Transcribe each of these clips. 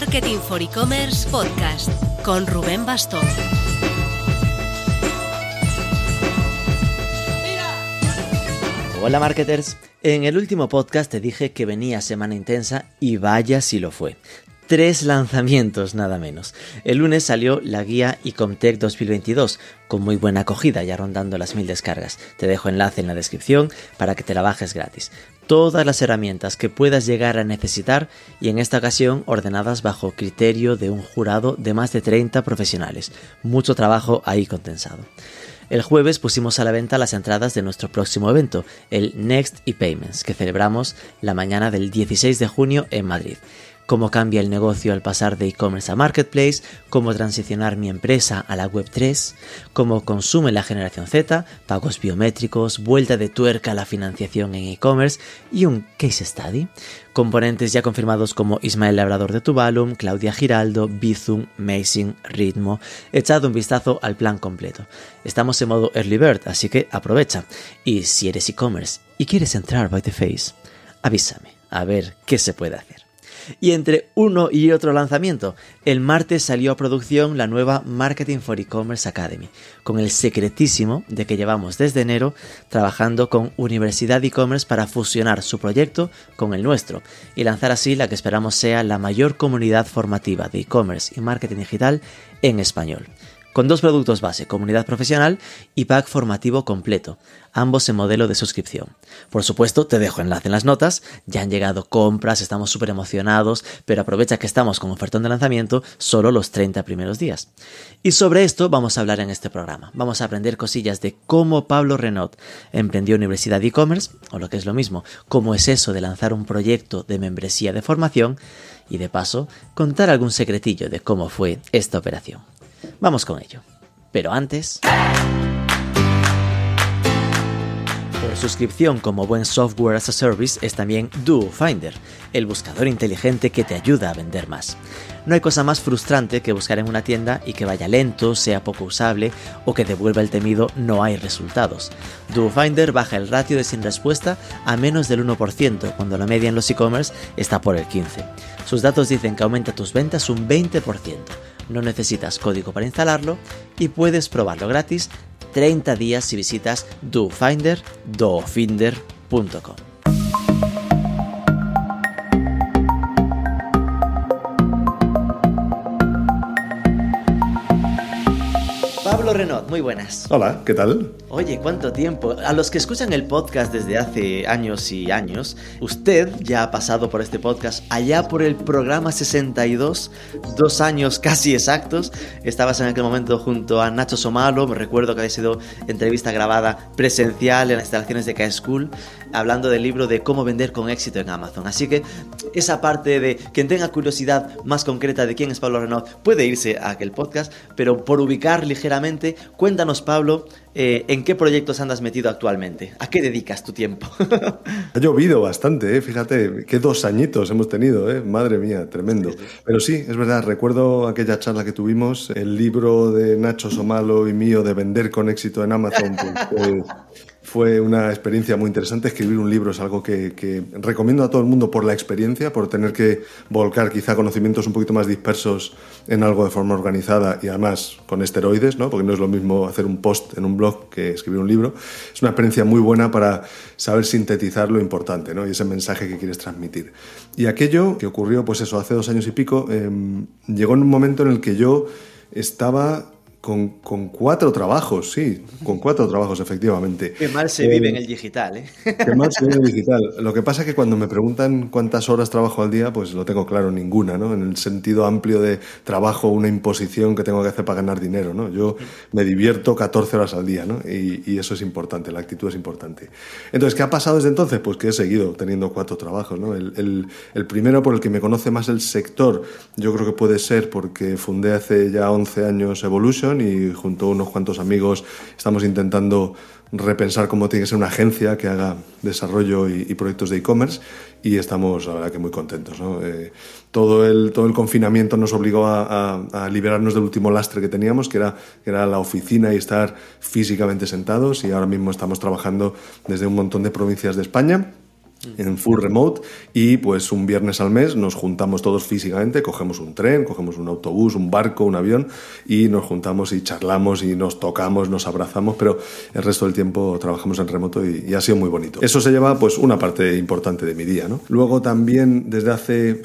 Marketing for E-Commerce Podcast con Rubén Bastón. Hola marketers, en el último podcast te dije que venía semana intensa y vaya si lo fue. Tres lanzamientos nada menos. El lunes salió la guía Ecomtech 2022, con muy buena acogida ya rondando las mil descargas. Te dejo enlace en la descripción para que te la bajes gratis. Todas las herramientas que puedas llegar a necesitar y en esta ocasión ordenadas bajo criterio de un jurado de más de 30 profesionales. Mucho trabajo ahí condensado. El jueves pusimos a la venta las entradas de nuestro próximo evento, el Next ePayments, que celebramos la mañana del 16 de junio en Madrid cómo cambia el negocio al pasar de e-commerce a marketplace, cómo transicionar mi empresa a la web 3, cómo consume la generación Z, pagos biométricos, vuelta de tuerca a la financiación en e-commerce y un case study. Componentes ya confirmados como Ismael Labrador de Tuvalum, Claudia Giraldo, Bizum, Amazing, Ritmo. Echado un vistazo al plan completo. Estamos en modo early bird, así que aprovecha. Y si eres e-commerce y quieres entrar by the face, avísame a ver qué se puede hacer. Y entre uno y otro lanzamiento, el martes salió a producción la nueva Marketing for E-Commerce Academy, con el secretísimo de que llevamos desde enero trabajando con Universidad e-commerce para fusionar su proyecto con el nuestro y lanzar así la que esperamos sea la mayor comunidad formativa de e-commerce y marketing digital en español con dos productos base, comunidad profesional y pack formativo completo, ambos en modelo de suscripción. Por supuesto, te dejo enlace en las notas, ya han llegado compras, estamos súper emocionados, pero aprovecha que estamos con ofertón de lanzamiento solo los 30 primeros días. Y sobre esto vamos a hablar en este programa. Vamos a aprender cosillas de cómo Pablo Renault emprendió Universidad e-commerce, o lo que es lo mismo, cómo es eso de lanzar un proyecto de membresía de formación, y de paso contar algún secretillo de cómo fue esta operación. Vamos con ello. Pero antes... Por suscripción como buen software as a service es también Finder, el buscador inteligente que te ayuda a vender más. No hay cosa más frustrante que buscar en una tienda y que vaya lento, sea poco usable o que devuelva el temido no hay resultados. Finder baja el ratio de sin respuesta a menos del 1% cuando la media en los e-commerce está por el 15%. Sus datos dicen que aumenta tus ventas un 20% no necesitas código para instalarlo y puedes probarlo gratis 30 días si visitas dofinder, Pablo Renault, muy buenas. Hola, ¿qué tal? Oye, ¿cuánto tiempo? A los que escuchan el podcast desde hace años y años, usted ya ha pasado por este podcast allá por el programa 62, dos años casi exactos. Estabas en aquel momento junto a Nacho Somalo, me recuerdo que había sido entrevista grabada presencial en las instalaciones de K-School, hablando del libro de cómo vender con éxito en Amazon. Así que esa parte de quien tenga curiosidad más concreta de quién es Pablo Renault puede irse a aquel podcast, pero por ubicar ligeramente Cuéntanos, Pablo, eh, ¿en qué proyectos andas metido actualmente? ¿A qué dedicas tu tiempo? ha llovido bastante, ¿eh? fíjate, qué dos añitos hemos tenido, ¿eh? madre mía, tremendo. Pero sí, es verdad, recuerdo aquella charla que tuvimos, el libro de Nacho Somalo y mío de vender con éxito en Amazon, pues, fue una experiencia muy interesante. Escribir un libro es algo que, recomiendo a todo el mundo por la experiencia, por tener que volcar quizá conocimientos un poquito más dispersos en algo de forma organizada y además con esteroides, ¿no? porque no es lo mismo hacer un post en un blog que escribir un libro. Es una experiencia muy buena para saber sintetizar lo importante ¿no? y ese mensaje que quieres transmitir. Y aquello que ocurrió, pues eso, hace dos años y pico, em, llegó en un momento en el que yo estaba con, con, cuatro trabajos, sí, con cuatro trabajos, efectivamente. Qué mal se vive en el digital, ¿eh? Qué mal se vive en el digital. Lo que pasa es que cuando me preguntan cuántas horas trabajo al día, pues lo tengo claro, ninguna, ¿no? En el sentido amplio de trabajo, una imposición que tengo que hacer para ganar dinero, ¿no? Yo me divierto 14 horas al día, ¿no? Y, y eso es importante, la actitud es importante. Entonces, ¿qué ha pasado desde entonces? Pues que he seguido teniendo cuatro trabajos, ¿no? El, el, el primero por el que me conoce más el sector, yo creo que puede ser porque fundé hace ya 11 años Evolution, y junto a unos cuantos amigos estamos intentando repensar cómo tiene que ser una agencia que haga desarrollo y, proyectos de e-commerce y estamos, la verdad, que muy contentos. Eh, todo, el, todo el confinamiento nos obligó a, liberarnos del último lastre que teníamos, que era, que era la oficina y estar físicamente sentados y ahora mismo estamos trabajando desde un montón de provincias de España en full remote y pues un viernes al mes nos juntamos todos físicamente, cogemos un tren, cogemos un autobús, un barco, un avión y nos juntamos y charlamos y nos tocamos, nos abrazamos, pero el resto del tiempo trabajamos en remoto y, ha sido muy bonito. Eso se lleva pues una parte importante de mi día, ¿no? Luego también desde hace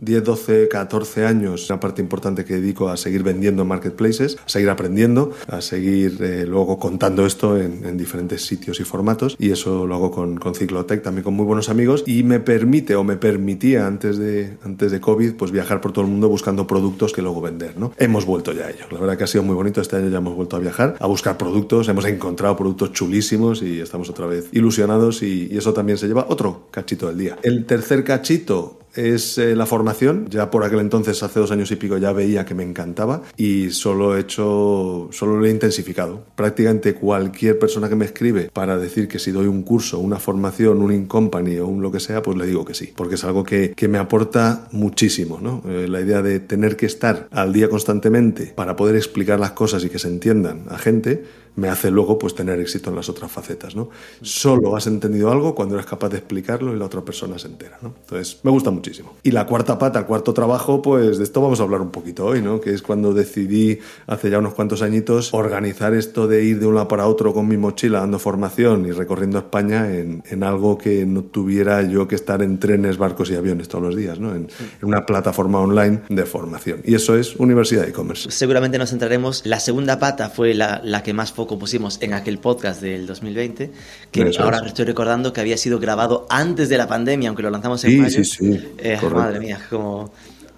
10, 12, 14 años, una parte importante que dedico a seguir vendiendo en marketplaces, a seguir aprendiendo, a seguir eh, luego contando esto en, diferentes sitios y formatos. Y eso lo hago con, con Ciclotech, también con muy buenos amigos. Y me permite o me permitía antes de, antes de COVID pues viajar por todo el mundo buscando productos que luego vender. ¿no? Hemos vuelto ya a ello. La verdad que ha sido muy bonito. Este año ya hemos vuelto a viajar, a buscar productos. Hemos encontrado productos chulísimos y estamos otra vez ilusionados. y, y eso también se lleva otro cachito del día. El tercer cachito es eh, la formación. Ya por aquel entonces, hace dos años y pico, ya veía que me encantaba y solo he hecho, solo lo he intensificado. Prácticamente cualquier persona que me escribe para decir que si doy un curso, una formación, un in-company o un lo que sea, pues le digo que sí, porque es algo que, que me aporta muchísimo, ¿no? Eh, la idea de tener que estar al día constantemente para poder explicar las cosas y que se entiendan a gente me hace luego pues tener éxito en las otras facetas, ¿no? Solo has entendido algo cuando eres capaz de explicarlo y la otra persona se entera, ¿no? Entonces, me gusta muchísimo. Y la cuarta pata, el cuarto trabajo, pues de esto vamos a hablar un poquito hoy, ¿no? Que es cuando decidí, hace ya unos cuantos añitos, organizar esto de ir de un lado para otro con mi mochila dando formación y recorriendo España en, en algo que no tuviera yo que estar en trenes, barcos y aviones todos los días, ¿no? En, en una plataforma online de formación. Y eso es Universidad de e-commerce. Seguramente nos centraremos. La segunda pata fue la, la que más foco pusimos en aquel podcast del 2020, que ahora estoy recordando que había sido grabado antes de la pandemia, aunque lo lanzamos en mayo. Sí, sí. Eh, madre mía, como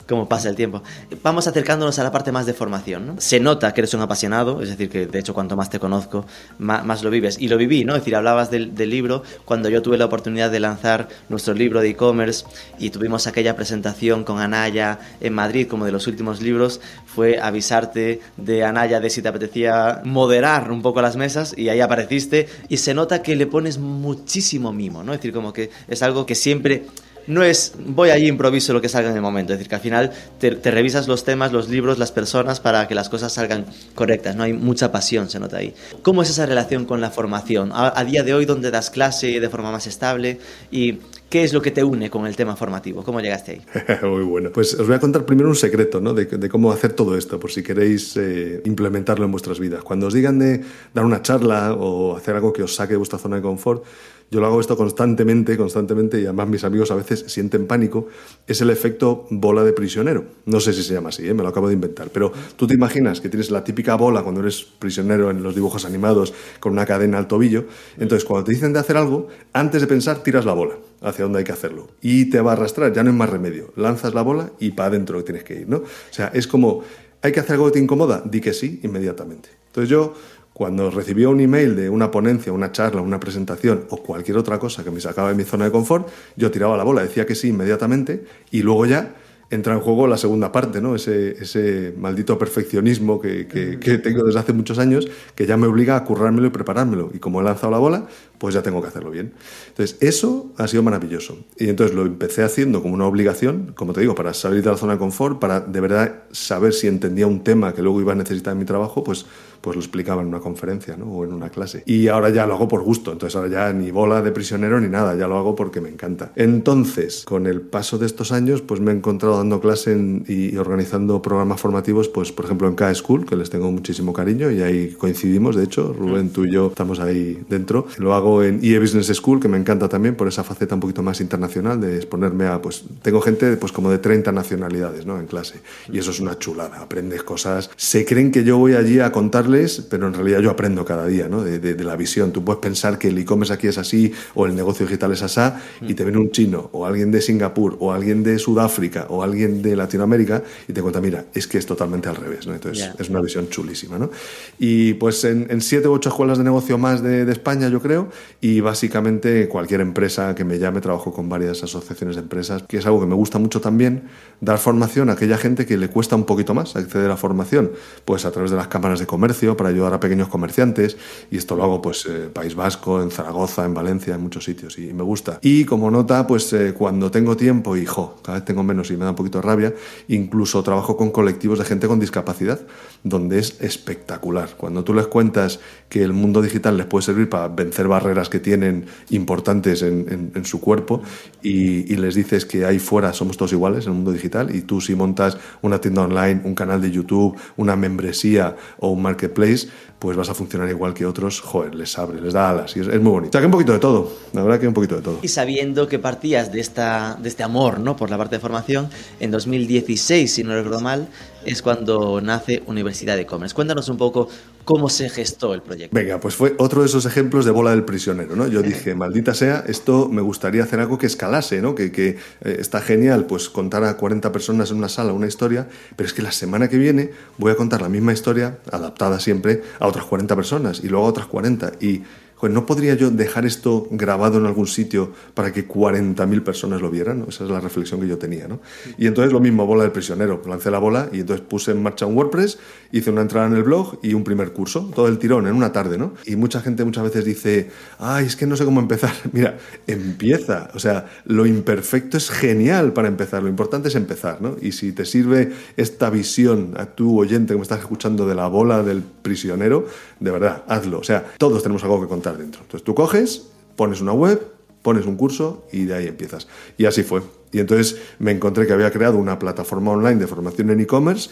cómo pasa el tiempo. Vamos acercándonos a la parte más de formación. Se nota que eres un apasionado, es decir, que de hecho cuanto más te conozco, más, lo vives. Y lo viví, ¿no? Es decir, hablabas del, libro cuando yo tuve la oportunidad de lanzar nuestro libro de e-commerce y tuvimos aquella presentación con Anaya en Madrid, como de los últimos libros, fue avisarte de Anaya de si te apetecía moderar un poco las mesas y ahí apareciste y se nota que le pones muchísimo mimo, ¿no? Es decir, como que es algo que siempre no es voy allí improviso lo que salga en el momento. Es decir, que al final te, revisas los temas, los libros, las personas para que las cosas salgan correctas. No hay mucha pasión, se nota ahí. ¿Cómo es esa relación con la formación? A, día de hoy, ¿dónde das clase de forma más estable? ¿Y qué es lo que te une con el tema formativo? ¿Cómo llegaste ahí? Muy bueno. Pues os voy a contar primero un secreto ¿no? de, cómo hacer todo esto, por si queréis eh, implementarlo en vuestras vidas. Cuando os digan de dar una charla o hacer algo que os saque de vuestra zona de confort, yo lo hago esto constantemente, constantemente, y además mis amigos a veces sienten pánico, es el efecto bola de prisionero. No sé si se llama así, ¿eh? me lo acabo de inventar, pero tú te imaginas que tienes la típica bola cuando eres prisionero en los dibujos animados con una cadena al tobillo, entonces cuando te dicen de hacer algo, antes de pensar tiras la bola hacia donde hay que hacerlo y te va a arrastrar, ya no hay más remedio, lanzas la bola y para adentro tienes que ir, ¿no? O sea, es como, ¿hay que hacer algo que te incomoda? Di que sí inmediatamente. Entonces yo cuando recibía un email de una ponencia, una charla, una presentación o cualquier otra cosa que me sacaba de mi zona de confort, yo tiraba la bola, decía que sí inmediatamente y luego ya entra en juego la segunda parte, ¿no? Ese, ese maldito perfeccionismo que, que, tengo desde hace muchos años, que ya me obliga a currármelo y preparármelo. Y como he lanzado la bola, pues ya tengo que hacerlo bien. Entonces, eso ha sido maravilloso. Y entonces lo empecé haciendo como una obligación, como te digo, para salir de la zona de confort, para de verdad saber si entendía un tema que luego iba a necesitar en mi trabajo, pues pues lo explicaba en una conferencia ¿no? o en una clase. Y ahora ya lo hago por gusto, entonces ahora ya ni bola de prisionero ni nada, ya lo hago porque me encanta. Entonces, con el paso de estos años, pues me he encontrado dando clase y organizando programas formativos, pues por ejemplo en K-School, que les tengo muchísimo cariño y ahí coincidimos, de hecho, Rubén, tú y yo estamos ahí dentro. Lo hago en IE Business School, que me encanta también por esa faceta un poquito más internacional de exponerme a, pues tengo gente pues como de 30 nacionalidades, ¿no? En clase. Y eso es una chulada, aprendes cosas. Se creen que yo voy allí a contar pero en realidad yo aprendo cada día ¿no? de, la visión. Tú puedes pensar que el e-commerce aquí es así o el negocio digital es así y te viene un chino o alguien de Singapur o alguien de Sudáfrica o alguien de Latinoamérica y te cuenta, mira, es que es totalmente al revés. ¿no? Entonces es una visión chulísima. ¿no? Y pues en, siete u ocho escuelas de negocio más de, de, España, yo creo, y básicamente cualquier empresa que me llame, trabajo con varias asociaciones de empresas, que es algo que me gusta mucho también, dar formación a aquella gente que le cuesta un poquito más acceder a formación, pues a través de las cámaras de comercio para ayudar a pequeños comerciantes y esto lo hago pues eh, País Vasco, en Zaragoza, en Valencia, en muchos sitios y, me gusta. Y como nota, pues eh, cuando tengo tiempo y jo, cada vez tengo menos y me da un poquito de rabia, incluso trabajo con colectivos de gente con discapacidad, donde es espectacular. Cuando tú les cuentas que el mundo digital les puede servir para vencer barreras que tienen importantes en, su cuerpo y, y les dices que ahí fuera somos todos iguales en el mundo digital y tú si montas una tienda online, un canal de YouTube, una membresía o un marketplace, pues vas a funcionar igual que otros, joder, les abre, les da alas y es, muy bonito. O sea, que un poquito de todo, la verdad que un poquito de todo. Y sabiendo que partías de, esta, de este amor, ¿no? Por la parte de formación, en 2016, si no recuerdo mal, es cuando nace Universidad de E-Commerce. Cuéntanos un poco cómo se gestó el proyecto. Venga, pues fue otro de esos ejemplos de bola del prisionero, ¿no? Yo dije, maldita sea, esto me gustaría hacer algo que escalase, ¿no? Que, que eh, está genial, pues contar a 40 personas en una sala una historia, pero es que la semana que viene voy a contar la misma historia, adaptada siempre, a otras 40 personas y luego a otras 40 y ¿no podría yo dejar esto grabado en algún sitio para que 40.000 personas lo vieran? Esa es la reflexión que yo tenía. ¿no? Y entonces lo mismo, bola del prisionero. Lancé la bola y entonces puse en marcha un WordPress, hice una entrada en el blog y un primer curso, todo el tirón, en una tarde. ¿no? Y mucha gente muchas veces dice, ay, es que no sé cómo empezar. Mira, empieza. O sea, lo imperfecto es genial para empezar. Lo importante es empezar. ¿no? Y si te sirve esta visión a tu oyente que me estás escuchando de la bola del prisionero, de verdad, hazlo. O sea, todos tenemos algo que contar dentro. Entonces tú coges, pones una web, pones un curso y de ahí empiezas. Y así fue. Y entonces me encontré que había creado una plataforma online de formación en e-commerce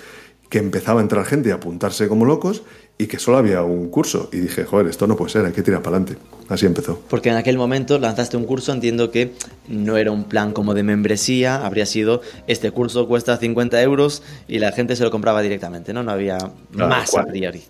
que empezaba a entrar gente y a apuntarse como locos y que solo había un curso. Y dije, joder, esto no puede ser, hay que tirar para adelante. Así empezó. Porque en aquel momento lanzaste un curso, entiendo que no era un plan como de membresía, habría sido, este curso cuesta 50 euros y la gente se lo compraba directamente, ¿no? No había más a priori.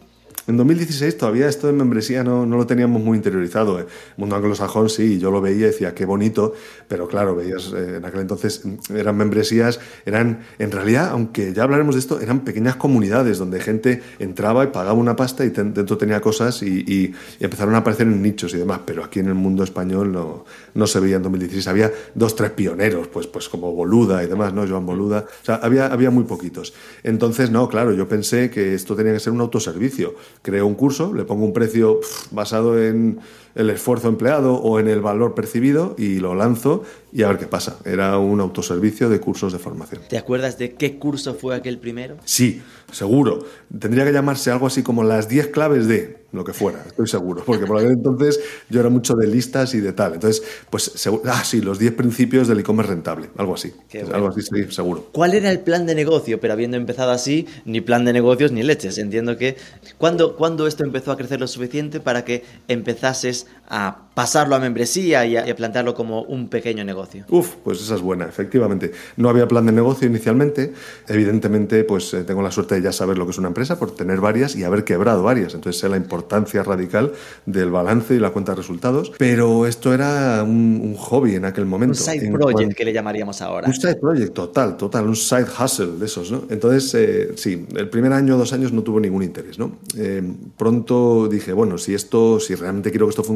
En 2016 todavía esto de membresía no, no lo teníamos muy interiorizado. ¿eh? El mundo anglosajón sí, yo lo veía y decía qué bonito, pero claro, veías eh, en aquel entonces eran membresías, eran en realidad, aunque ya hablaremos de esto, eran pequeñas comunidades donde gente entraba y pagaba una pasta y dentro tenía cosas y, empezaron a aparecer en nichos y demás, pero aquí en el mundo español no, no se veía en 2016. Había dos, tres pioneros, pues, pues como Boluda y demás, ¿no? Joan Boluda. O sea, había, había muy poquitos. Entonces, no, claro, yo pensé que esto tenía que ser un autoservicio creo un curso, le pongo un precio basado en el esfuerzo empleado o en el valor percibido y lo lanzo y a ver qué pasa. Era un autoservicio de cursos de formación. ¿Te acuerdas de qué curso fue aquel primero? Sí, seguro. Tendría que llamarse algo así como las 10 claves de lo que fuera, estoy seguro, porque por aquel entonces yo era mucho de listas y de tal. Entonces, pues, ah, sí, los 10 principios del e-commerce rentable, algo así. Algo así, sí, seguro. ¿Cuál era el plan de negocio? Pero habiendo empezado así, ni plan de negocios ni leches. Entiendo que. ¿Cuándo, ¿cuándo esto empezó a crecer lo suficiente para que empezases a pasarlo a membresía y a, plantearlo como un pequeño negocio? Uf, pues esa es buena, efectivamente. No había plan de negocio inicialmente. Evidentemente, pues eh, tengo la suerte de ya saber lo que es una empresa por tener varias y haber quebrado varias. Entonces sé la importancia radical del balance y la cuenta de resultados. Pero esto era un, hobby en aquel momento. Un side project que le llamaríamos ahora. Un side project, total, total. Un side hustle de esos, ¿no? Entonces, eh, sí, el primer año o dos años no tuvo ningún interés, ¿no? Eh, pronto dije, bueno, si esto, si realmente quiero que esto funcione,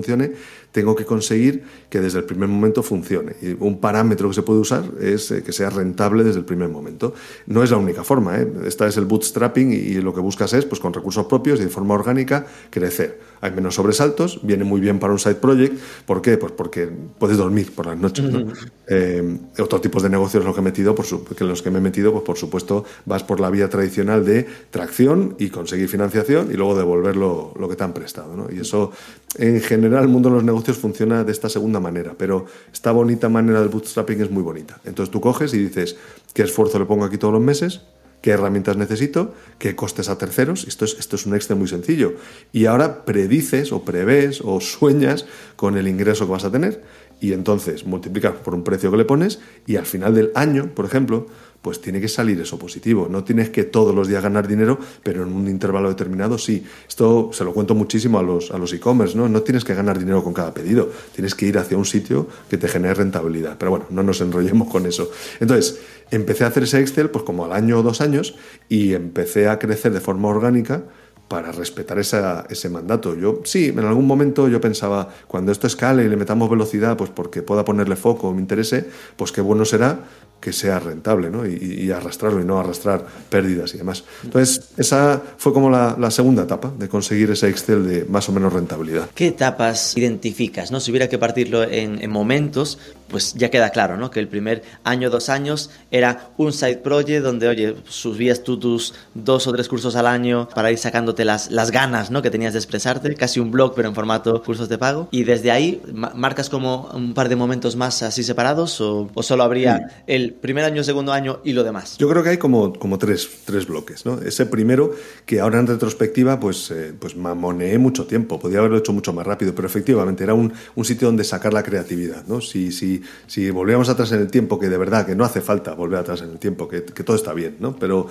tengo que conseguir que desde el primer momento funcione. Y un parámetro que se puede usar es eh, que sea rentable desde el primer momento. No es la única forma, ¿eh? esta es el bootstrapping y lo que buscas es, pues con recursos propios y de forma orgánica, crecer. Hay menos sobresaltos, viene muy bien para un side project. ¿Por qué? Pues porque puedes dormir por las noches. Eh, otros tipos de negocios los que he metido, por que los que me he metido, pues por supuesto vas por la vía tradicional de tracción y conseguir financiación y luego devolver lo, que te han prestado. ¿no? Y eso, en general, el mundo de los negocios funciona de esta segunda manera, pero esta bonita manera del bootstrapping es muy bonita. Entonces tú coges y dices, ¿qué esfuerzo le pongo aquí todos los meses? qué herramientas necesito, qué costes a terceros. Esto es, esto es un Excel muy sencillo. Y ahora predices o prevés o sueñas con el ingreso que vas a tener y entonces multiplicas por un precio que le pones y al final del año, por ejemplo, pues tiene que salir eso positivo. No tienes que todos los días ganar dinero, pero en un intervalo determinado sí. Esto se lo cuento muchísimo a los, a los e-commerce, ¿no? No tienes que ganar dinero con cada pedido, tienes que ir hacia un sitio que te genere rentabilidad. Pero bueno, no nos enrollemos con eso. Entonces, empecé a hacer ese Excel pues como al año o dos años y empecé a crecer de forma orgánica para respetar ese mandato. Yo sí, en algún momento yo pensaba, cuando esto escale y le metamos velocidad, pues porque pueda ponerle foco o me interese, pues qué bueno será que sea rentable ¿no? y, arrastrarlo y no arrastrar pérdidas y demás. Entonces, esa fue como la, segunda etapa de conseguir ese Excel de más o menos rentabilidad. ¿Qué etapas identificas? ¿no? Si hubiera que partirlo en, en momentos, pues ya queda claro, ¿no? Que el primer año, dos años era un side project donde, oye, subías tú tus dos o tres cursos al año para ir sacándote las, las ganas, ¿no? Que tenías de expresarte, casi un blog pero en formato cursos de pago. Y desde ahí, ¿marcas como un par de momentos más así separados o, solo habría el primer año, segundo año y lo demás? Yo creo que hay como, como tres, tres bloques, ¿no? Ese primero que ahora en retrospectiva, pues, eh, pues mamoneé mucho tiempo, podía haberlo hecho mucho más rápido, pero efectivamente era un, un sitio donde sacar la creatividad, ¿no? Si, si si, volviéramos atrás en el tiempo, que de verdad que no hace falta volver atrás en el tiempo, que, todo está bien, ¿no? Pero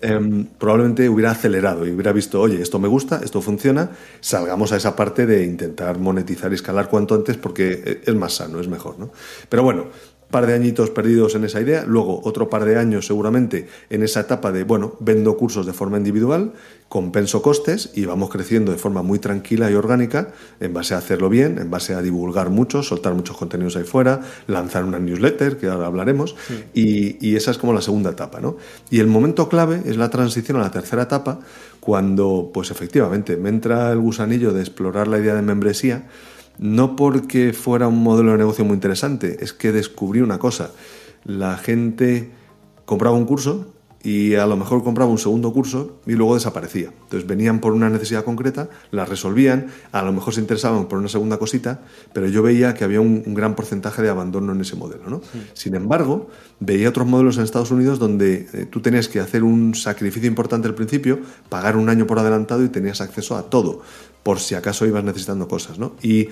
em, probablemente hubiera acelerado y hubiera visto, oye, esto me gusta, esto funciona, salgamos a esa parte de intentar monetizar y escalar cuanto antes porque es más sano, es mejor, ¿no? Pero bueno, par de añitos perdidos en esa idea, luego otro par de años seguramente en esa etapa de, bueno, vendo cursos de forma individual, compenso costes y vamos creciendo de forma muy tranquila y orgánica en base a hacerlo bien, en base a divulgar mucho, soltar muchos contenidos ahí fuera, lanzar una newsletter, que ahora hablaremos, y, y, esa es como la segunda etapa, ¿no? Y el momento clave es la transición a la tercera etapa, cuando, pues efectivamente, me entra el gusanillo de explorar la idea de membresía, no porque fuera un modelo de negocio muy interesante, es que descubrí una cosa. La gente compraba un curso y a lo mejor compraba un segundo curso y luego desaparecía. Entonces venían por una necesidad concreta, la resolvían, a lo mejor se interesaban por una segunda cosita, pero yo veía que había un, gran porcentaje de abandono en ese modelo. ¿no? Sin embargo, veía otros modelos en Estados Unidos donde eh, tú tenías que hacer un sacrificio importante al principio, pagar un año por adelantado y tenías acceso a todo por si acaso ibas necesitando cosas, ¿no? Y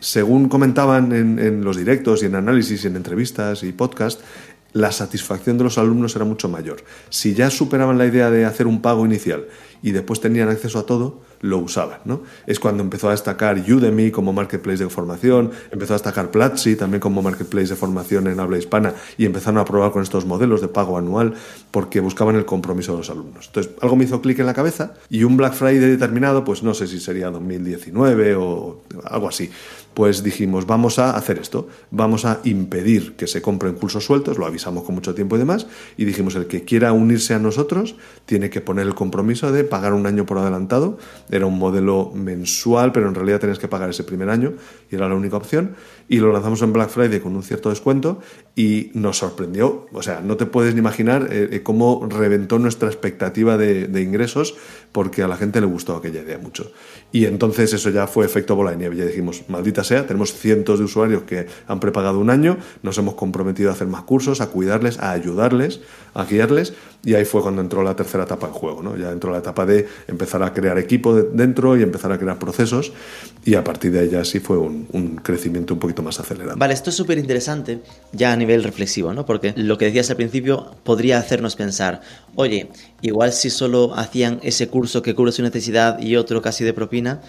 según comentaban en, los directos y en análisis y en entrevistas y podcast, la satisfacción de los alumnos era mucho mayor. Si ya superaban la idea de hacer un pago inicial y después tenían acceso a todo, lo usaban. ¿no? Es cuando empezó a destacar Udemy como marketplace de formación, empezó a destacar Platzi también como marketplace de formación en habla hispana y empezaron a probar con estos modelos de pago anual porque buscaban el compromiso de los alumnos. Entonces, algo me hizo clic en la cabeza y un Black Friday determinado, pues no sé si sería 2019 o algo así, pues dijimos, vamos a hacer esto, vamos a impedir que se compren cursos sueltos, lo avisamos con mucho tiempo y demás, y dijimos, el que quiera unirse a nosotros tiene que poner el compromiso de pagar un año por adelantado, era un modelo mensual, pero en realidad tenías que pagar ese primer año y era la única opción, y lo lanzamos en Black Friday con un cierto descuento y nos sorprendió, o sea, no te puedes ni imaginar eh, eh, cómo reventó nuestra expectativa de, de ingresos porque a la gente le gustó aquella idea mucho. Y entonces eso ya fue efecto bola de nieve, ya dijimos, maldita sea, tenemos cientos de usuarios que han prepagado un año, nos hemos comprometido a hacer más cursos, a cuidarles, a ayudarles, a guiarles, y ahí fue cuando entró la tercera etapa en juego, ¿no? Ya entró la etapa de empezar a crear equipo dentro y empezar a crear procesos, y a partir de ahí ya sí fue un, un crecimiento un poquito más acelerado. Vale, esto es súper interesante ya a nivel reflexivo, ¿no? Porque lo que decías al principio podría hacernos pensar, oye, igual si solo hacían ese curso que cubre su necesidad y otro casi de propina,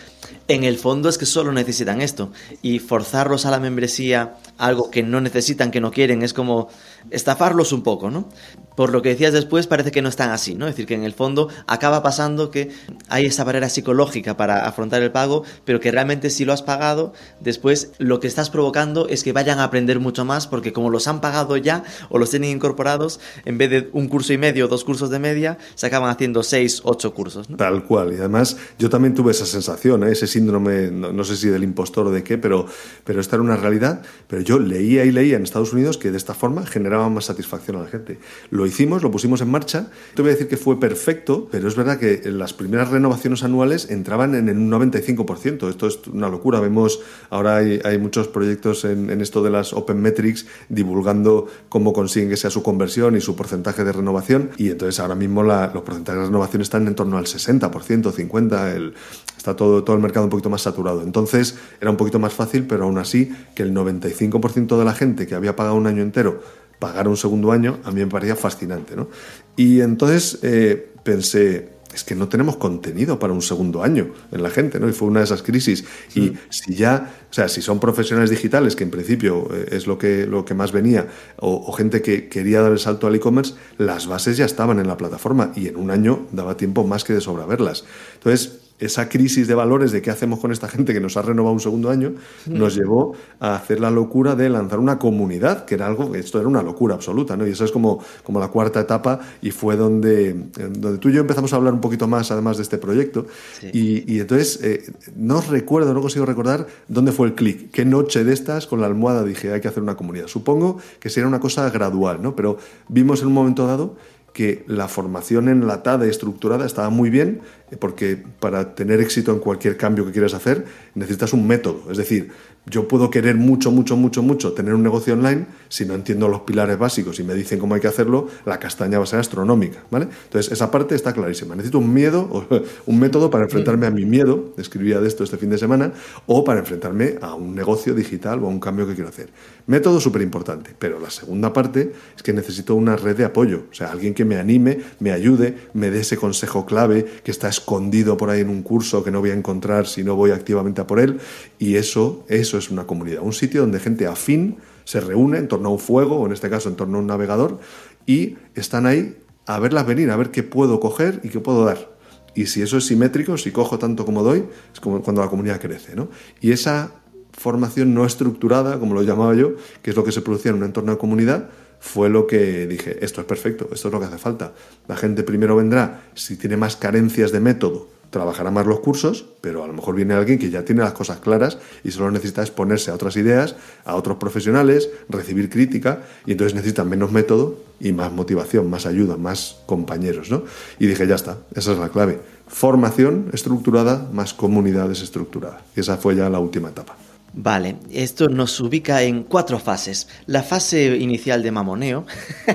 en el fondo es que solo necesitan esto. Y forzarlos a la membresía, algo que no necesitan, que no quieren, es como estafarlos un poco, ¿no? Por lo que decías después, parece que no están así, ¿no? Es decir, que en el fondo acaba pasando que hay esa barrera psicológica para afrontar el pago, pero que realmente si lo has pagado, después lo que estás provocando es que vayan a aprender mucho más, porque como los han pagado ya o los tienen incorporados, en vez de un curso y medio o dos cursos de media, se acaban haciendo seis, ocho cursos, ¿no? Tal cual. Y además, yo también tuve esa sensación, ¿eh? ese síndrome, no, sé si del impostor o de qué, pero, pero esta era una realidad. Pero yo leía y leía en Estados Unidos que de esta forma generaba más satisfacción a la gente. Lo hicimos, lo pusimos en marcha. Te voy a decir que fue perfecto, pero es verdad que las primeras renovaciones anuales entraban en un 95%. Esto es una locura. Vemos, ahora hay, hay muchos proyectos en, en, esto de las Open Metrics divulgando cómo consiguen que sea su conversión y su porcentaje de renovación. Y entonces ahora mismo los porcentajes de renovación están en torno al 60%, 50%. El, está todo, todo el mercado un poquito más saturado. Entonces era un poquito más fácil, pero aún así que el 95% de la gente que había pagado un año entero pagar un segundo año, a mí me parecía fascinante. ¿no? Y entonces eh, pensé, es que no tenemos contenido para un segundo año en la gente, ¿no? Y fue una de esas crisis. Y si ya, o sea, si son profesionales digitales, que en principio eh, es lo que, lo que más venía, o, o gente que quería dar el salto al e-commerce, las bases ya estaban en la plataforma y en un año daba tiempo más que de sobra verlas. Entonces, esa crisis de valores de qué hacemos con esta gente que nos ha renovado un segundo año, nos llevó a hacer la locura de lanzar una comunidad, que era algo, esto era una locura absoluta, ¿no? Y eso es como, como la cuarta etapa y fue donde, donde tú y yo empezamos a hablar un poquito más además de este proyecto. Y, y, entonces, eh, no recuerdo, no consigo recordar dónde fue el clic, qué noche de estas con la almohada dije, hay que hacer una comunidad. Supongo que sería una cosa gradual, ¿no? Pero vimos en un momento dado que la formación enlatada y estructurada estaba muy bien, porque para tener éxito en cualquier cambio que quieras hacer necesitas un método. Es decir, yo puedo querer mucho, mucho, mucho, mucho tener un negocio online, si no entiendo los pilares básicos y me dicen cómo hay que hacerlo, la castaña va a ser astronómica, ¿vale? Entonces, esa parte está clarísima. Necesito un miedo, un método para enfrentarme a mi miedo, escribía de esto este fin de semana, o para enfrentarme a un negocio digital o a un cambio que quiero hacer. Método súper importante, pero la segunda parte es que necesito una red de apoyo, o sea, alguien que me anime, me ayude, me dé ese consejo clave que está escondido por ahí en un curso que no voy a encontrar si no voy activamente a por él, y eso, eso es una comunidad, un sitio donde gente afín se reúne en torno a un fuego, o en este caso en torno a un navegador, y están ahí a verlas venir, a ver qué puedo coger y qué puedo dar. Y si eso es simétrico, si cojo tanto como doy, es como cuando la comunidad crece. ¿no? Y esa formación no estructurada, como lo llamaba yo, que es lo que se producía en un entorno de comunidad, fue lo que dije, esto es perfecto, esto es lo que hace falta. La gente primero vendrá, si tiene más carencias de método, trabajará más los cursos, pero a lo mejor viene alguien que ya tiene las cosas claras y solo necesita exponerse a otras ideas, a otros profesionales, recibir crítica y entonces necesitan menos método y más motivación, más ayuda, más compañeros, ¿no? Y dije, ya está, esa es la clave. Formación estructurada más comunidades estructuradas. Y esa fue ya la última etapa. Vale, esto nos ubica en cuatro fases. La fase inicial de mamoneo. Sí,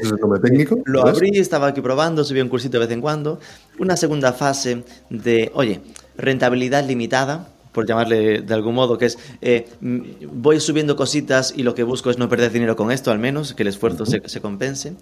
es el nombre técnico. Lo abrí, estaba aquí probando, subí un cursito de vez en cuando. Una segunda fase de, oye, rentabilidad limitada, por llamarle de algún modo, que es eh, voy subiendo cositas y lo que busco es no perder dinero con esto, al menos, que el esfuerzo se, se compense.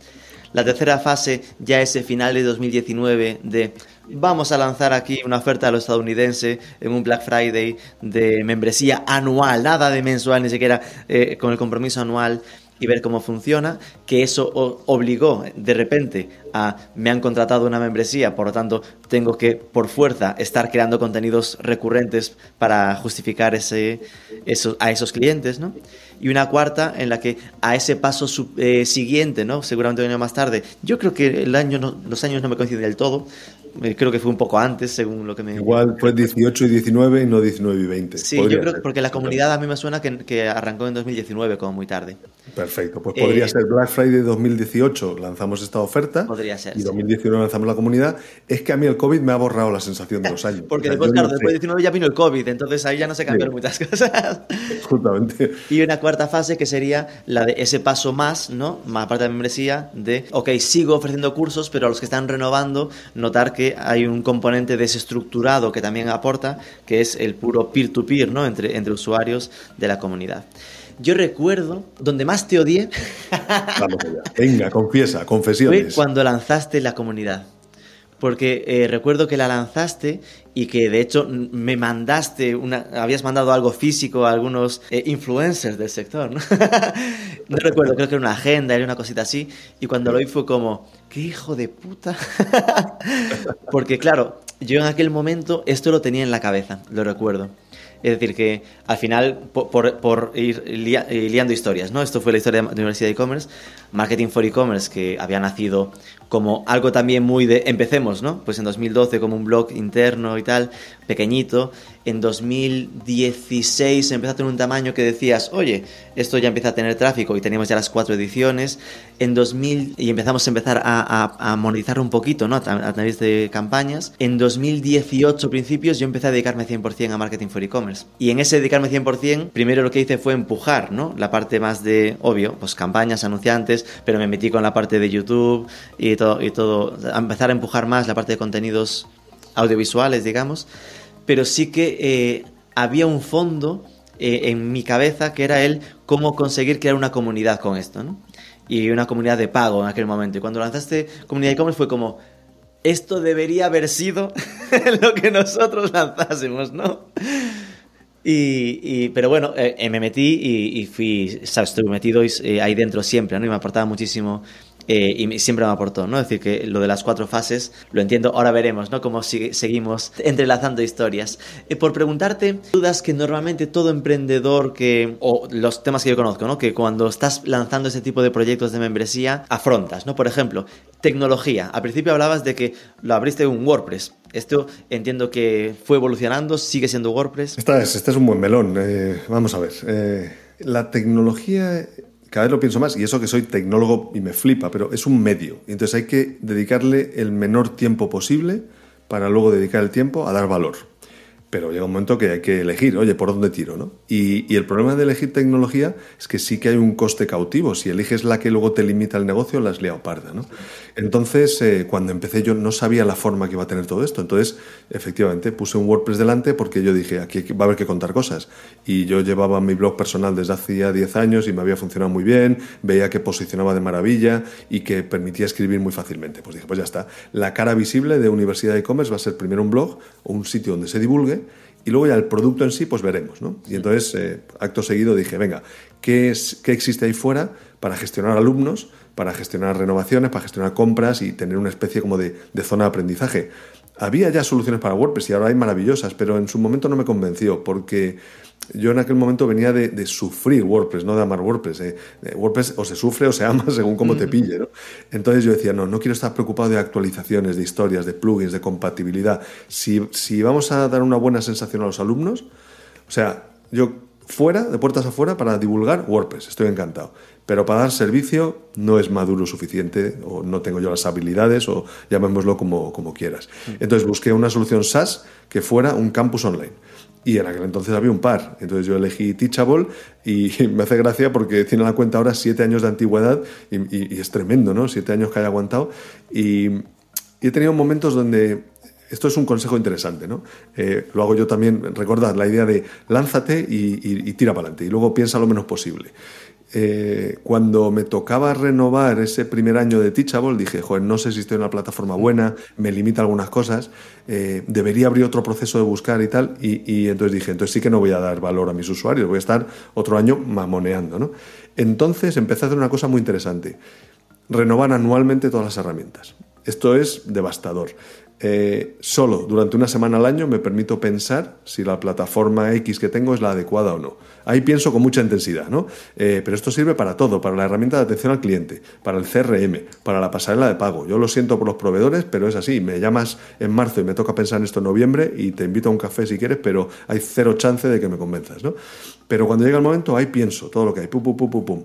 La tercera fase ya es el final de 2019 de vamos a lanzar aquí una oferta a los estadounidenses en un Black Friday de membresía anual, nada de mensual, ni siquiera eh, con el compromiso anual y ver cómo funciona, que eso obligó de repente a me han contratado una membresía, por lo tanto tengo que por fuerza estar creando contenidos recurrentes para justificar ese, eso, a esos clientes, ¿no? Y una cuarta en la que a ese paso eh, siguiente, ¿no? Seguramente un año más tarde, yo creo que el año los años no me coinciden del todo, eh, creo que fue un poco antes, según lo que me... Igual fue 18 y 19 y no 19 y 20. Sí, yo creo que porque la comunidad a mí me suena que, que, arrancó en 2019 como muy tarde. Perfecto, pues podría eh, ser Black Friday 2018, lanzamos esta oferta. Podría ser. Y 2019 lanzamos la comunidad. Es que a mí el COVID me ha borrado la sensación de los años. porque después, claro, después de 19 ya vino el COVID, entonces ahí ya no se cambiaron muchas cosas. Justamente. Y una cuarta fase que sería la de ese paso más, ¿no? Más aparte de la membresía, de, ok, sigo ofreciendo cursos, pero a los que están renovando, notar que hay un componente desestructurado que también aporta, que es el puro peer-to-peer, ¿no? Entre, entre usuarios de la comunidad. Yo recuerdo, donde más te odié... Vamos allá. Venga, confiesa, confesiones. Fue cuando lanzaste la comunidad porque eh, recuerdo que la lanzaste y que de hecho me mandaste, una, habías mandado algo físico a algunos eh, influencers del sector, ¿no? no recuerdo, creo que era una agenda, era una cosita así, y cuando lo vi fue como, qué hijo de puta. porque claro, yo en aquel momento esto lo tenía en la cabeza, lo recuerdo. Es decir, que al final, por, ir eh, liando historias, ¿no? Esto fue la historia de la Universidad de E-Commerce, Marketing for E-Commerce, que había nacido como algo también muy de empecemos, ¿no? Pues en 2012 como un blog interno y tal, pequeñito. En 2016 empezó a tener un tamaño que decías, oye, esto ya empieza a tener tráfico y teníamos ya las cuatro ediciones. En 2000 y empezamos a empezar a, monetizar un poquito, ¿no? A, través de campañas. En 2018 principios yo empecé a dedicarme 100% a marketing for e-commerce. Y en ese dedicarme 100%, primero lo que hice fue empujar, ¿no? La parte más de, obvio, pues campañas, anunciantes, pero me metí con la parte de YouTube y y todo, a empezar a empujar más la parte de contenidos audiovisuales, digamos, pero sí que eh, había un fondo eh, en mi cabeza que era el cómo conseguir crear una comunidad con esto, ¿no? Y una comunidad de pago en aquel momento. Y cuando lanzaste Comunidad e-commerce fue como, esto debería haber sido lo que nosotros lanzásemos, ¿no? Y, pero bueno, eh, me metí y, fui, ¿sabes? Estuve metido ahí dentro siempre, ¿no? Y me aportaba muchísimo eh, y siempre me aportó, ¿no? Es decir, que lo de las cuatro fases lo entiendo, ahora veremos, ¿no? Cómo seguimos entrelazando historias. Eh, por preguntarte, dudas que normalmente todo emprendedor que, o los temas que yo conozco, ¿no? Que cuando estás lanzando ese tipo de proyectos de membresía, afrontas, ¿no? Por ejemplo, tecnología. Al principio hablabas de que lo abriste un WordPress. Esto entiendo que fue evolucionando, sigue siendo WordPress. Esta es, este es un buen melón. Eh, vamos a ver. la tecnología cada vez lo pienso más, y eso que soy tecnólogo y me flipa, pero es un medio. Entonces hay que dedicarle el menor tiempo posible para luego dedicar el tiempo a dar valor pero llega un momento que hay que elegir, oye, ¿por dónde tiro? ¿no? Y, el problema de elegir tecnología es que sí que hay un coste cautivo. Si eliges la que luego te limita el negocio, la has liado parda. ¿no? Entonces, eh, cuando empecé yo no sabía la forma que iba a tener todo esto. Entonces, efectivamente, puse un WordPress delante porque yo dije, aquí va a haber que contar cosas. Y yo llevaba mi blog personal desde hace ya 10 años y me había funcionado muy bien, veía que posicionaba de maravilla y que permitía escribir muy fácilmente. Pues dije, pues ya está. La cara visible de Universidad de E-Commerce va a ser primero un blog o un sitio donde se divulgue y luego ya el producto en sí, pues veremos, ¿no? Y entonces, eh, acto seguido, dije, venga, ¿qué, es, ¿qué existe ahí fuera para gestionar alumnos, para gestionar renovaciones, para gestionar compras y tener una especie como de, de zona de aprendizaje? Había ya soluciones para WordPress y ahora hay maravillosas, pero en su momento no me convenció porque yo en aquel momento venía de, sufrir WordPress, no de amar WordPress. ¿eh? WordPress o se sufre o se ama según cómo te pille. ¿no? Entonces yo decía, no, no quiero estar preocupado de actualizaciones, de historias, de plugins, de compatibilidad. Si, si vamos a dar una buena sensación a los alumnos, o sea, yo fuera, de puertas afuera, para divulgar WordPress, estoy encantado. Pero para dar servicio no es maduro suficiente, o no tengo yo las habilidades, o llamémoslo como, como quieras. Entonces busqué una solución SaaS que fuera un campus online y en aquel entonces había un par. Entonces yo elegí Teachable y me hace gracia porque tiene la cuenta ahora siete años de antigüedad y, es tremendo, ¿no? Siete años que haya aguantado. Y, he tenido momentos donde esto es un consejo interesante, ¿no? Eh, lo hago yo también, recordad la idea de lánzate y, y tira para adelante y luego piensa lo menos posible. Eh, cuando me tocaba renovar ese primer año de Teachable, dije, joder, no sé si estoy en una plataforma buena, me limita algunas cosas, eh, debería abrir otro proceso de buscar y tal. Y, entonces dije, entonces sí que no voy a dar valor a mis usuarios, voy a estar otro año mamoneando. ¿no? Entonces empecé a hacer una cosa muy interesante, renovar anualmente todas las herramientas. Esto es devastador. Eh, solo durante una semana al año me permito pensar si la plataforma X que tengo es la adecuada o no. Ahí pienso con mucha intensidad, ¿no? Eh, pero esto sirve para todo, para la herramienta de atención al cliente, para el CRM, para la pasarela de pago. Yo lo siento por los proveedores, pero es así. Me llamas en marzo y me toca pensar en esto en noviembre y te invito a un café si quieres, pero hay cero chance de que me convenzas, ¿no? Pero cuando llega el momento, ahí pienso todo lo que hay, pum, pum, pum, pum, pum.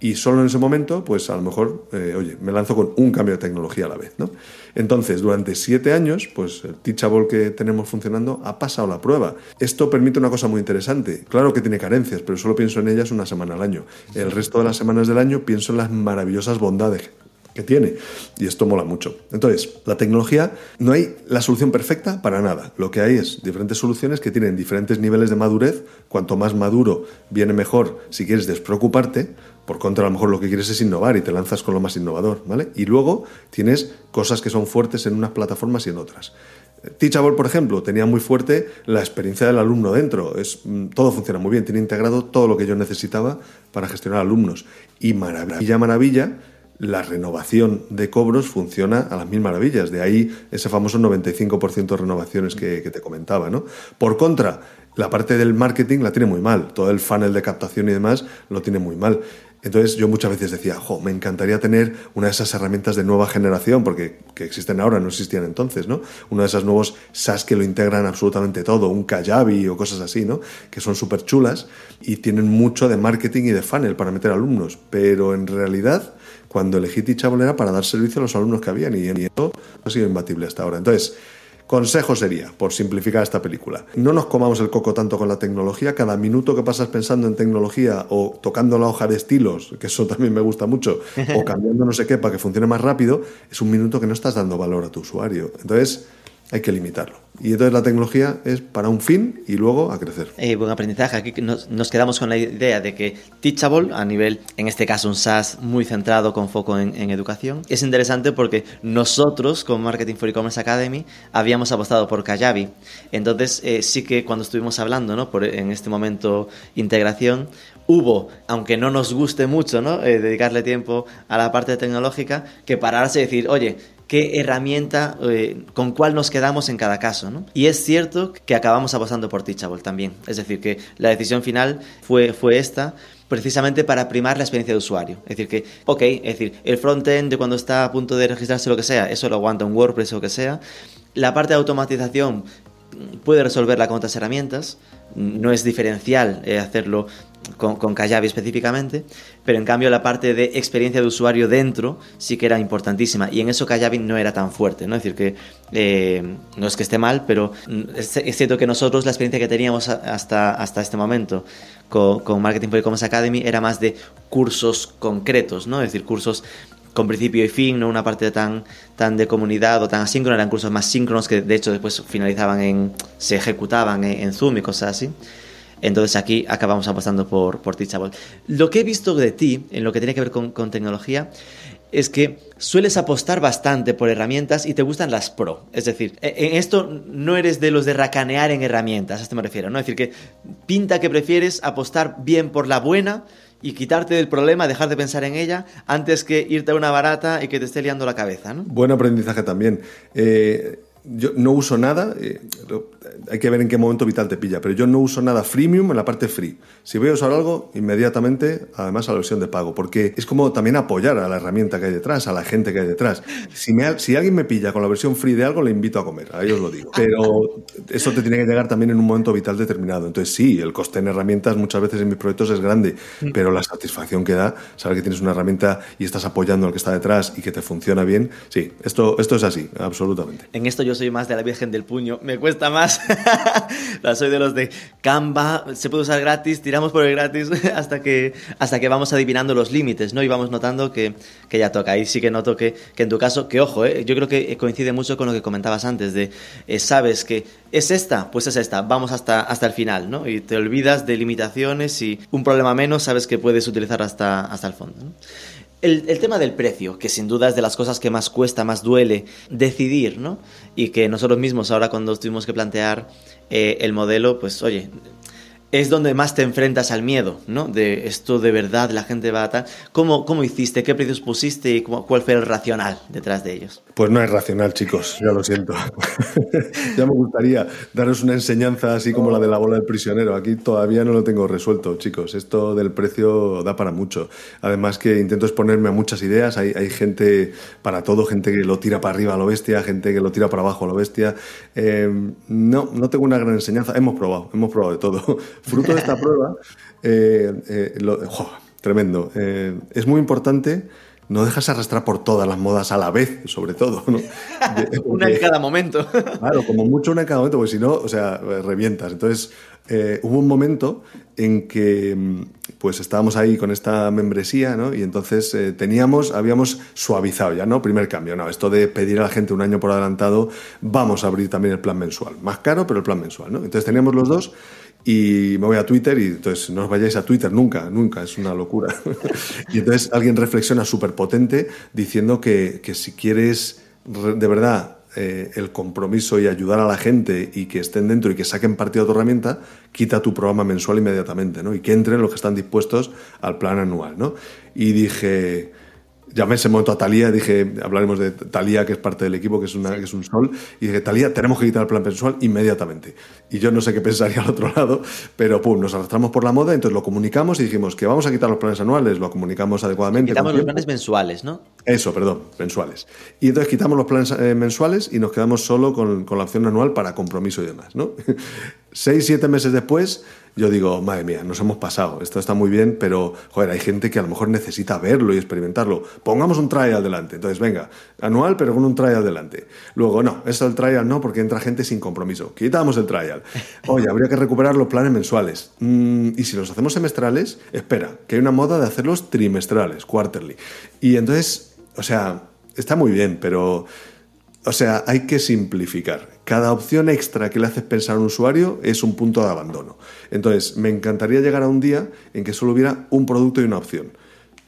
Y solo en ese momento, pues a lo mejor, eh, oye, me lanzo con un cambio de tecnología a la vez, ¿no? Entonces, durante siete años, pues el Teachable que tenemos funcionando ha pasado la prueba. Esto permite una cosa muy interesante. Claro que tiene carencias, pero solo pienso en ellas una semana al año. El resto de las semanas del año pienso en las maravillosas bondades que tiene. Y esto mola mucho. Entonces, la tecnología, no hay la solución perfecta para nada. Lo que hay es diferentes soluciones que tienen diferentes niveles de madurez. Cuanto más maduro, viene mejor si quieres despreocuparte. Por contra, a lo mejor lo que quieres es innovar y te lanzas con lo más innovador, ¿vale? Y luego tienes cosas que son fuertes en unas plataformas y en otras. Teachable, por ejemplo, tenía muy fuerte la experiencia del alumno dentro. Es, mm, todo funciona muy bien, tiene integrado todo lo que yo necesitaba para gestionar alumnos. Y maravilla, maravilla, la renovación de cobros funciona a las mil maravillas. De ahí ese famoso 95% de renovaciones que, te comentaba. ¿no? Por contra, la parte del marketing la tiene muy mal. Todo el funnel de captación y demás lo tiene muy mal. Entonces yo muchas veces decía, jo, me encantaría tener una de esas herramientas de nueva generación, porque que existen ahora, no existían entonces, ¿no? Uno de esos nuevos SaaS que lo integran absolutamente todo, un Kajabi o cosas así, ¿no? Que son súper chulas y tienen mucho de marketing y de funnel para meter alumnos, pero en realidad cuando elegí Teachable era para dar servicio a los alumnos que habían y, eso ha sido imbatible hasta ahora. Entonces, Consejo sería, por simplificar esta película, no nos comamos el coco tanto con la tecnología, cada minuto que pasas pensando en tecnología o tocando la hoja de estilos, que eso también me gusta mucho, o cambiando no sé qué para que funcione más rápido, es un minuto que no estás dando valor a tu usuario. Entonces, hay que limitarlo. Y entonces la tecnología es para un fin y luego a crecer. Eh, buen aprendizaje. Aquí nos, nos, quedamos con la idea de que Teachable, a nivel, en este caso un SaaS muy centrado con foco en, educación, es interesante porque nosotros, como Marketing for E-Commerce Academy, habíamos apostado por Kajabi. Entonces, eh, sí que cuando estuvimos hablando, ¿no? En este momento, integración, hubo, aunque no nos guste mucho, ¿no? Eh, dedicarle tiempo a la parte tecnológica, que pararse y decir, oye, qué herramienta, eh, con cuál nos quedamos en cada caso. ¿no? Y es cierto que acabamos apostando por Teachable también. Es decir, que la decisión final fue, fue esta precisamente para primar la experiencia de usuario. Es decir, que, ok, es decir, el frontend de cuando está a punto de registrarse lo que sea, eso lo aguanta un WordPress o lo que sea. La parte de automatización puede resolverla con otras herramientas, no es diferencial eh, hacerlo con, con Kajabi específicamente, pero en cambio la parte de experiencia de usuario dentro sí que era importantísima y en eso Kajabi no era tan fuerte, ¿no? Es decir, que eh, no es que esté mal, pero es, es, cierto que nosotros la experiencia que teníamos hasta, hasta este momento con, Marketing for Academy era más de cursos concretos, ¿no? Es decir, cursos con principio y fin, no una parte tan, tan de comunidad o tan asíncrona, eran cursos más síncronos que de hecho después finalizaban en, se ejecutaban en, en Zoom y cosas así. Entonces aquí acabamos apostando por, por Teachable. Lo que he visto de ti, en lo que tiene que ver con, tecnología, es que sueles apostar bastante por herramientas y te gustan las pro. Es decir, en esto no eres de los de racanear en herramientas, a esto me refiero, ¿no? Es decir, que pinta que prefieres apostar bien por la buena y quitarte del problema, dejar de pensar en ella, antes que irte a una barata y que te esté liando la cabeza, ¿no? Buen aprendizaje también. Eh, yo no uso nada, eh, hay que ver en qué momento vital te pilla, pero yo no uso nada freemium en la parte free. Si voy a usar algo, inmediatamente, además a la versión de pago, porque es como también apoyar a la herramienta que hay detrás, a la gente que hay detrás. Si, me, si alguien me pilla con la versión free de algo, le invito a comer, ahí os lo digo. Pero eso te tiene que llegar también en un momento vital determinado. Entonces sí, el coste en herramientas muchas veces en mis proyectos es grande, pero la satisfacción que da, saber que tienes una herramienta y estás apoyando al que está detrás y que te funciona bien, sí, esto, esto es así, absolutamente. En esto yo soy más de la Virgen del Puño, me cuesta más. soy de los de Canva, se puede usar gratis, tiramos por el gratis hasta que, hasta que vamos adivinando los límites, ¿no? Y vamos notando que, que ya toca. Ahí sí que noto que, que en tu caso, que ojo, ¿eh? yo creo que coincide mucho con lo que comentabas antes, de eh, sabes que es esta, pues es esta, vamos hasta, hasta el final, ¿no? Y te olvidas de limitaciones y un problema menos sabes que puedes utilizar hasta, hasta el fondo. El, el, tema del precio, que sin duda es de las cosas que más cuesta, más duele decidir, ¿no? Y que nosotros mismos ahora cuando tuvimos que plantear eh, el modelo, pues oye, es donde más te enfrentas al miedo, ¿no? De esto de verdad, la gente va a tal. ¿Cómo, cómo hiciste? ¿Qué precios pusiste? ¿Y cuál fue el racional detrás de ellos? Pues no es racional, chicos, ya lo siento. ya me gustaría daros una enseñanza así como la de la bola del prisionero. Aquí todavía no lo tengo resuelto, chicos. Esto del precio da para mucho. Además que intento exponerme a muchas ideas. Hay, hay gente para todo, gente que lo tira para arriba a lo bestia, gente que lo tira para abajo a lo bestia. Eh, no, no tengo una gran enseñanza. Hemos probado, hemos probado de todo fruto de esta prueba, eh, eh, lo, oh, tremendo. Eh, es muy importante no dejas arrastrar por todas las modas a la vez, sobre todo. ¿no? Porque, una en cada momento. claro, como mucho una en cada momento, porque si no, o sea, revientas. Entonces, eh, hubo un momento en que pues estábamos ahí con esta membresía, ¿no? Y entonces eh, teníamos, habíamos suavizado ya, ¿no? Primer cambio, no, esto de pedir a la gente un año por adelantado, vamos a abrir también el plan mensual. Más caro, pero el plan mensual, ¿no? Entonces teníamos los dos y me voy a Twitter y entonces no os vayáis a Twitter nunca, nunca, es una locura. y entonces alguien reflexiona súper potente diciendo que, que, si quieres de verdad eh, el compromiso y ayudar a la gente y que estén dentro y que saquen partido de tu herramienta, quita tu programa mensual inmediatamente, ¿no? Y que entren los que están dispuestos al plan anual, ¿no? Y dije llamé ese momento a Talía, dije, hablaremos de Talía, que es parte del equipo, que es, una, que es un sol, y dije, Talía, tenemos que quitar el plan mensual inmediatamente. Y yo no sé qué pensaría al otro lado, pero pum, nos arrastramos por la moda, entonces lo comunicamos y dijimos que vamos a quitar los planes anuales, lo comunicamos adecuadamente. Quitamos los planes mensuales, ¿no? Eso, perdón, mensuales. Y entonces quitamos los planes eh, mensuales y nos quedamos solo con, con la opción anual para compromiso y demás, ¿no? Seis, siete meses después, yo digo, madre mía, nos hemos pasado, esto está muy bien, pero, joder, hay gente que a lo mejor necesita verlo y experimentarlo. Pongamos un trial adelante. Entonces, venga, anual, pero con un trial adelante. Luego, no, esto el trial no, porque entra gente sin compromiso. Quitamos el trial. Oye, habría que recuperar los planes mensuales. Mm, y si los hacemos semestrales, espera, que hay una moda de hacerlos trimestrales, quarterly. Y entonces, o sea, está muy bien, pero O sea, hay que simplificar. Cada opción extra que le haces pensar a un usuario es un punto de abandono. Entonces, me encantaría llegar a un día en que solo hubiera un producto y una opción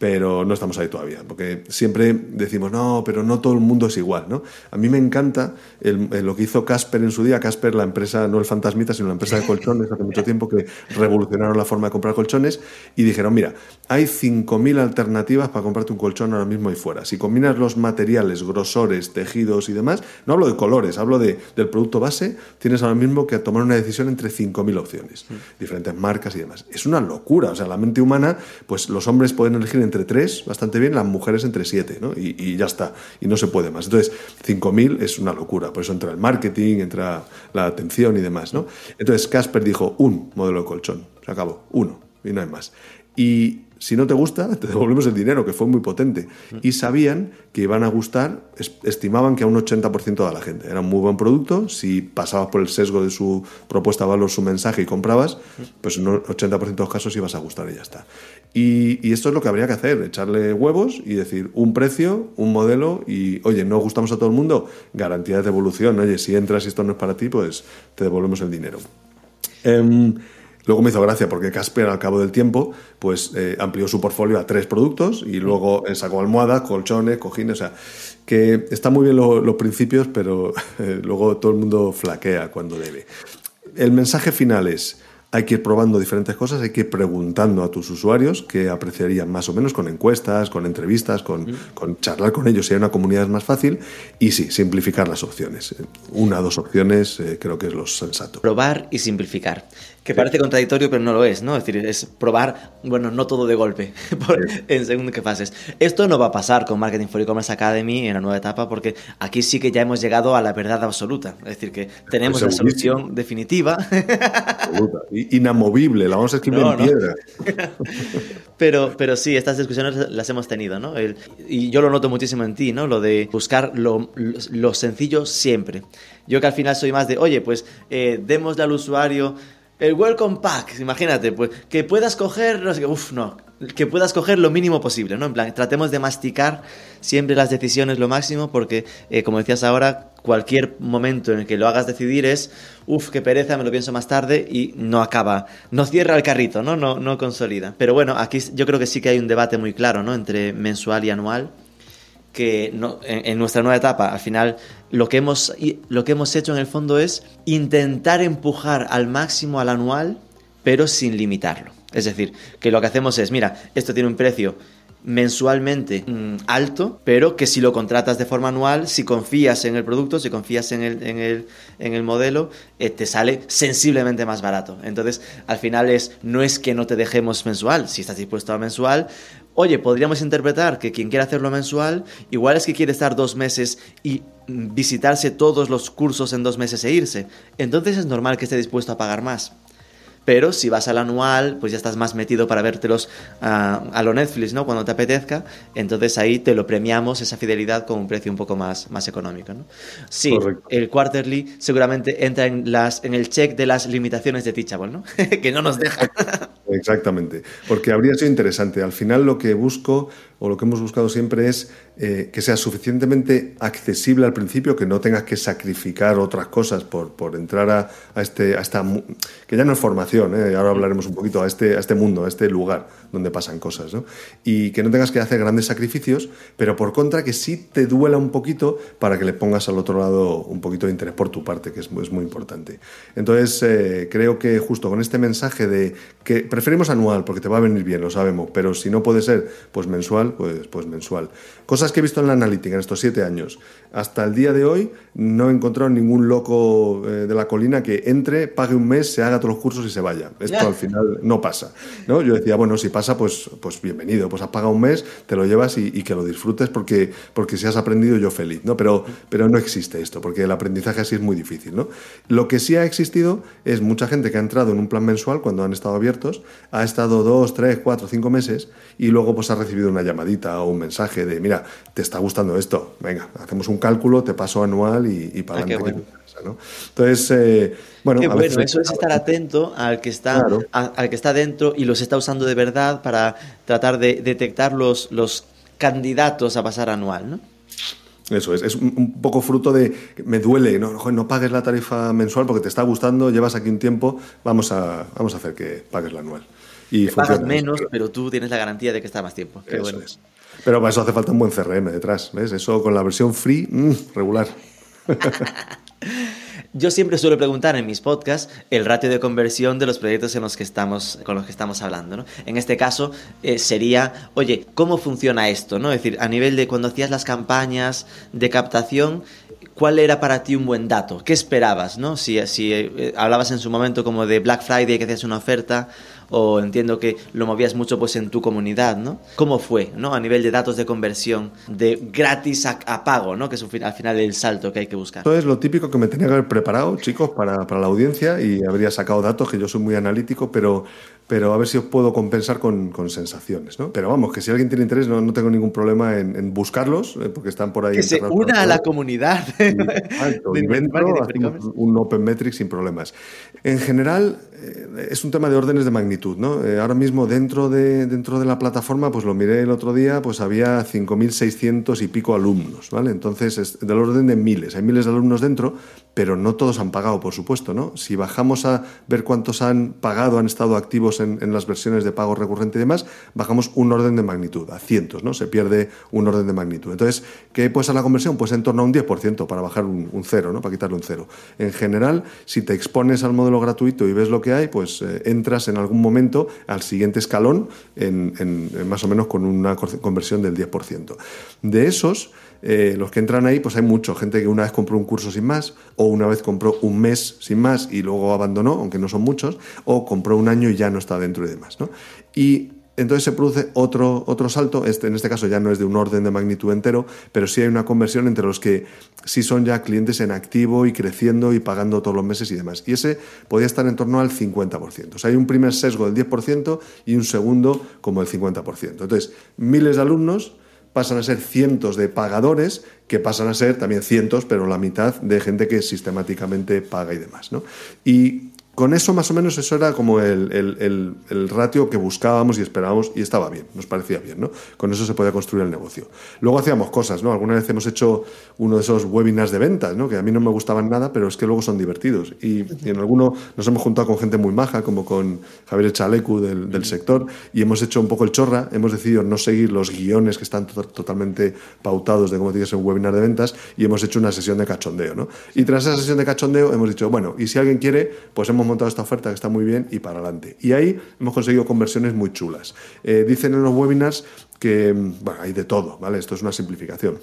pero no estamos ahí todavía, porque siempre decimos, no, pero no todo el mundo es igual, ¿no? A mí me encanta lo que hizo Casper en su día, Casper, la empresa, no el fantasmita, sino la empresa de colchones, hace mucho tiempo que revolucionaron la forma de comprar colchones y dijeron, mira, hay 5.000 alternativas para comprarte un colchón ahora mismo y fuera. Si combinas los materiales, grosores, tejidos y demás, no hablo de colores, hablo de, del producto base, tienes ahora mismo que tomar una decisión entre 5.000 opciones, diferentes marcas y demás. Es una locura, o sea, la mente humana, pues los hombres pueden elegir entre tres, bastante bien, las mujeres entre siete, ¿no? Y, ya está, y no se puede más. Entonces, 5.000 es una locura, por eso entra el marketing, entra la atención y demás, ¿no? Entonces, Casper dijo un modelo de colchón, se acabó, uno, y no hay más. Y si no te gusta, te devolvemos el dinero, que fue muy potente. Y sabían que iban a gustar, estimaban que a un 80% de la gente. Era un muy buen producto, si pasabas por el sesgo de su propuesta de valor, su mensaje y comprabas, pues en un 80% de los casos ibas a gustar y ya está. Y, esto es lo que habría que hacer, echarle huevos y decir un precio, un modelo y, oye, no gustamos a todo el mundo, garantía de devolución. Oye, si entras y esto no es para ti, pues te devolvemos el dinero. Em, Luego me hizo gracia porque Casper al cabo del tiempo pues eh, amplió su portfolio a tres productos y luego sacó almohadas, colchones, cojines, o sea, que está muy bien los principios, pero eh, luego todo el mundo flaquea cuando debe. El mensaje final es, hay que ir probando diferentes cosas, hay que ir preguntando a tus usuarios que apreciarían más o menos con encuestas, con entrevistas, con, con charlar con ellos si hay una comunidad es más fácil y sí, simplificar las opciones. Una o dos opciones eh, creo que es lo sensato. Probar y simplificar. Que parece contradictorio, pero no lo es, ¿no? Es decir, es probar, bueno, no todo de golpe, en según qué fases. Esto no va a pasar con Marketing for E-Commerce Academy en la nueva etapa, porque aquí sí que ya hemos llegado a la verdad absoluta. Es decir, que tenemos la solución definitiva. Absoluta. Inamovible, la vamos a escribir en piedra. pero, pero sí, estas discusiones las hemos tenido, ¿no? y yo lo noto muchísimo en ti, ¿no? Lo de buscar lo, lo, sencillo siempre. Yo que al final soy más de, oye, pues eh, démosle al usuario el welcome pack, imagínate, pues que puedas coger, no sé, uff, no, que puedas coger lo mínimo posible, ¿no? En plan, tratemos de masticar siempre las decisiones lo máximo porque, eh, como decías ahora, cualquier momento en el que lo hagas decidir es, uff, qué pereza, me lo pienso más tarde y no acaba, no cierra el carrito, ¿no? No, no consolida. Pero bueno, aquí yo creo que sí que hay un debate muy claro, ¿no? Entre mensual y anual que no, en, nuestra nueva etapa, al final, lo que, hemos, lo que hemos hecho en el fondo es intentar empujar al máximo al anual, pero sin limitarlo. Es decir, que lo que hacemos es, mira, esto tiene un precio mensualmente mm, alto, pero que si lo contratas de forma anual, si confías en el producto, si confías en el, en el, en el modelo, eh, te sale sensiblemente más barato. Entonces, al final es, no es que no te dejemos mensual, si estás dispuesto a mensual, Oye, podríamos interpretar que quien quiera hacerlo mensual, igual es que quiere estar dos meses y visitarse todos los cursos en dos meses e irse. Entonces es normal que esté dispuesto a pagar más. Pero si vas al anual, pues ya estás más metido para vértelos a, a lo Netflix, ¿no? Cuando te apetezca. Entonces ahí te lo premiamos, esa fidelidad, con un precio un poco más, más económico, ¿no? Sí, el quarterly seguramente entra en, las, en el check de las limitaciones de Teachable, ¿no? que no nos deja. Exactamente. Porque habría sido interesante. Al final lo que busco o lo que hemos buscado siempre es eh, que sea suficientemente accesible al principio, que no tengas que sacrificar otras cosas por, por entrar a, a, este, a esta, que ya no es formación, ¿eh? ahora hablaremos un poquito, a este, a este mundo, a este lugar donde pasan cosas, ¿no? y que no tengas que hacer grandes sacrificios, pero por contra que sí te duela un poquito para que le pongas al otro lado un poquito de interés por tu parte, que es, es muy importante. Entonces, eh, creo que justo con este mensaje de que preferimos anual porque te va a venir bien, lo sabemos, pero si no puede ser, pues mensual, pues, pues mensual. Cosas que he visto en la analítica en estos siete años. Hasta el día de hoy no he encontrado ningún loco eh, de la colina que entre, pague un mes, se haga todos los cursos y se vaya. Esto al final no pasa. ¿no? Yo decía, bueno, si pasa, pues, pues bienvenido, pues has pagado un mes, te lo llevas y, que lo disfrutes porque, porque si has aprendido yo feliz. ¿no? Pero, pero no existe esto, porque el aprendizaje así es muy difícil. ¿no? Lo que sí ha existido es mucha gente que ha entrado en un plan mensual cuando han estado abiertos, ha estado dos, tres, cuatro, cinco meses y luego pues ha recibido una llamada o un mensaje de, mira, te está gustando esto, venga, hacemos un cálculo, te paso anual y, para ah, adelante. Entonces, eh, bueno, eso es estar atento al que está al que está dentro y los está usando de verdad para tratar de detectar los, los candidatos a pasar anual, ¿no? Eso es, es un poco fruto de me duele, no, no pagues la tarifa mensual porque te está gustando, llevas aquí un tiempo, vamos a, vamos a hacer que pagues la anual. Y pagas menos, pero tú tienes la garantía de que está más tiempo. Qué bueno. Pero para eso hace falta un buen CRM detrás, ¿ves? Eso con la versión free, mm, regular. Yo siempre suelo preguntar en mis podcasts el ratio de conversión de los proyectos en los que estamos, con los que estamos hablando. ¿no? En este caso eh, sería, oye, ¿cómo funciona esto? ¿no? Es decir, a nivel de cuando hacías las campañas de captación, ¿cuál era para ti un buen dato? ¿Qué esperabas? ¿no? Si, si eh, hablabas en su momento como de Black Friday que hacías una oferta, o entiendo que lo movías mucho pues en tu comunidad, ¿no? ¿Cómo fue, ¿no? A nivel de datos de conversión, de gratis a, pago, ¿no? Que es al final el salto que hay que buscar. Esto es lo típico que me tenía que haber preparado, chicos, para, para la audiencia y habría sacado datos, que yo soy muy analítico, pero pero a ver si os puedo compensar con, con, sensaciones, ¿no? Pero vamos, que si alguien tiene interés, no, no tengo ningún problema en, buscarlos, eh, porque están por ahí. Que se una a la comunidad. Y, un, Open Metric sin problemas. En general, eh, es un tema de órdenes de magnitud, ¿no? Eh, ahora mismo dentro de, dentro de la plataforma, pues lo miré el otro día, pues había 5.600 y pico alumnos, ¿vale? Entonces, es del orden de miles. Hay miles de alumnos dentro, pero no todos han pagado, por supuesto, ¿no? Si bajamos a ver cuántos han pagado, han estado activos en, las versiones de pago recurrente y demás, bajamos un orden de magnitud, a cientos, ¿no? Se pierde un orden de magnitud. Entonces, ¿qué puede ser la conversión? Pues en torno a un 10% para bajar un, cero, ¿no? Para quitarle un cero. En general, si te expones al modelo gratuito y ves lo que hay, pues eh, entras en algún momento al siguiente escalón más o menos con una conversión del 10%. De esos, eh, los que entran ahí, pues hay mucho. Gente que una vez compró un curso sin más, o una vez compró un mes sin más y luego abandonó, aunque no son muchos, o compró un año y ya no está dentro y demás. ¿no? Y entonces se produce otro, otro salto, este, en este caso ya no es de un orden de magnitud entero, pero sí hay una conversión entre los que sí son ya clientes en activo y creciendo y pagando todos los meses y demás. Y ese podría estar en torno al 50%. O sea, hay un primer sesgo del 10% y un segundo como el 50%. Entonces, miles de alumnos pasan a ser cientos de pagadores que pasan a ser también cientos, pero la mitad de gente que sistemáticamente paga y demás. ¿no? Y con eso más o menos eso era como el, ratio que buscábamos y esperábamos y estaba bien, nos parecía bien, ¿no? Con eso se podía construir el negocio. Luego hacíamos cosas, ¿no? Alguna vez hemos hecho uno de esos webinars de ventas, ¿no? Que a mí no me gustaban nada, pero es que luego son divertidos. Y, en alguno nos hemos juntado con gente muy maja, como con Javier Chalecu del, sector, y hemos hecho un poco el chorra, hemos decidido no seguir los guiones que están totalmente pautados de cómo tiene que ser un webinar de ventas y hemos hecho una sesión de cachondeo, ¿no? Y tras esa sesión de cachondeo hemos dicho, bueno, y si alguien quiere, pues hemos montado esta oferta que está muy bien y para adelante. Y ahí hemos conseguido conversiones muy chulas. Eh, dicen en los webinars que bueno, hay de todo, ¿vale? Esto es una simplificación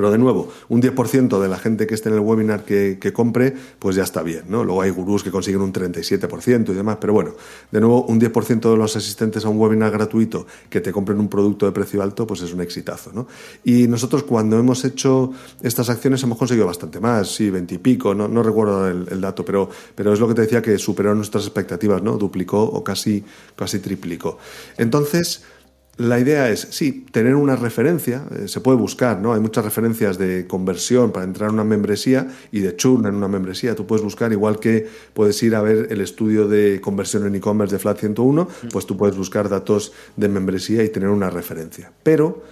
pero de nuevo, un 10% de la gente que esté en el webinar que, compre, pues ya está bien, ¿no? Luego hay gurús que consiguen un 37% y demás, pero bueno, de nuevo, un 10% de los asistentes a un webinar gratuito que te compren un producto de precio alto, pues es un exitazo, ¿no? Y nosotros cuando hemos hecho estas acciones hemos conseguido bastante más, sí, 20 y pico, no, no recuerdo el, dato, pero, pero es lo que te decía que superó nuestras expectativas, ¿no? Duplicó o casi, casi triplicó. Entonces, la idea es, sí, tener una referencia, eh, se puede buscar, ¿no? Hay muchas referencias de conversión para entrar en una membresía y de churn en una membresía. Tú puedes buscar, igual que puedes ir a ver el estudio de conversión en e-commerce de Flat 101, pues tú puedes buscar datos de membresía y tener una referencia. Pero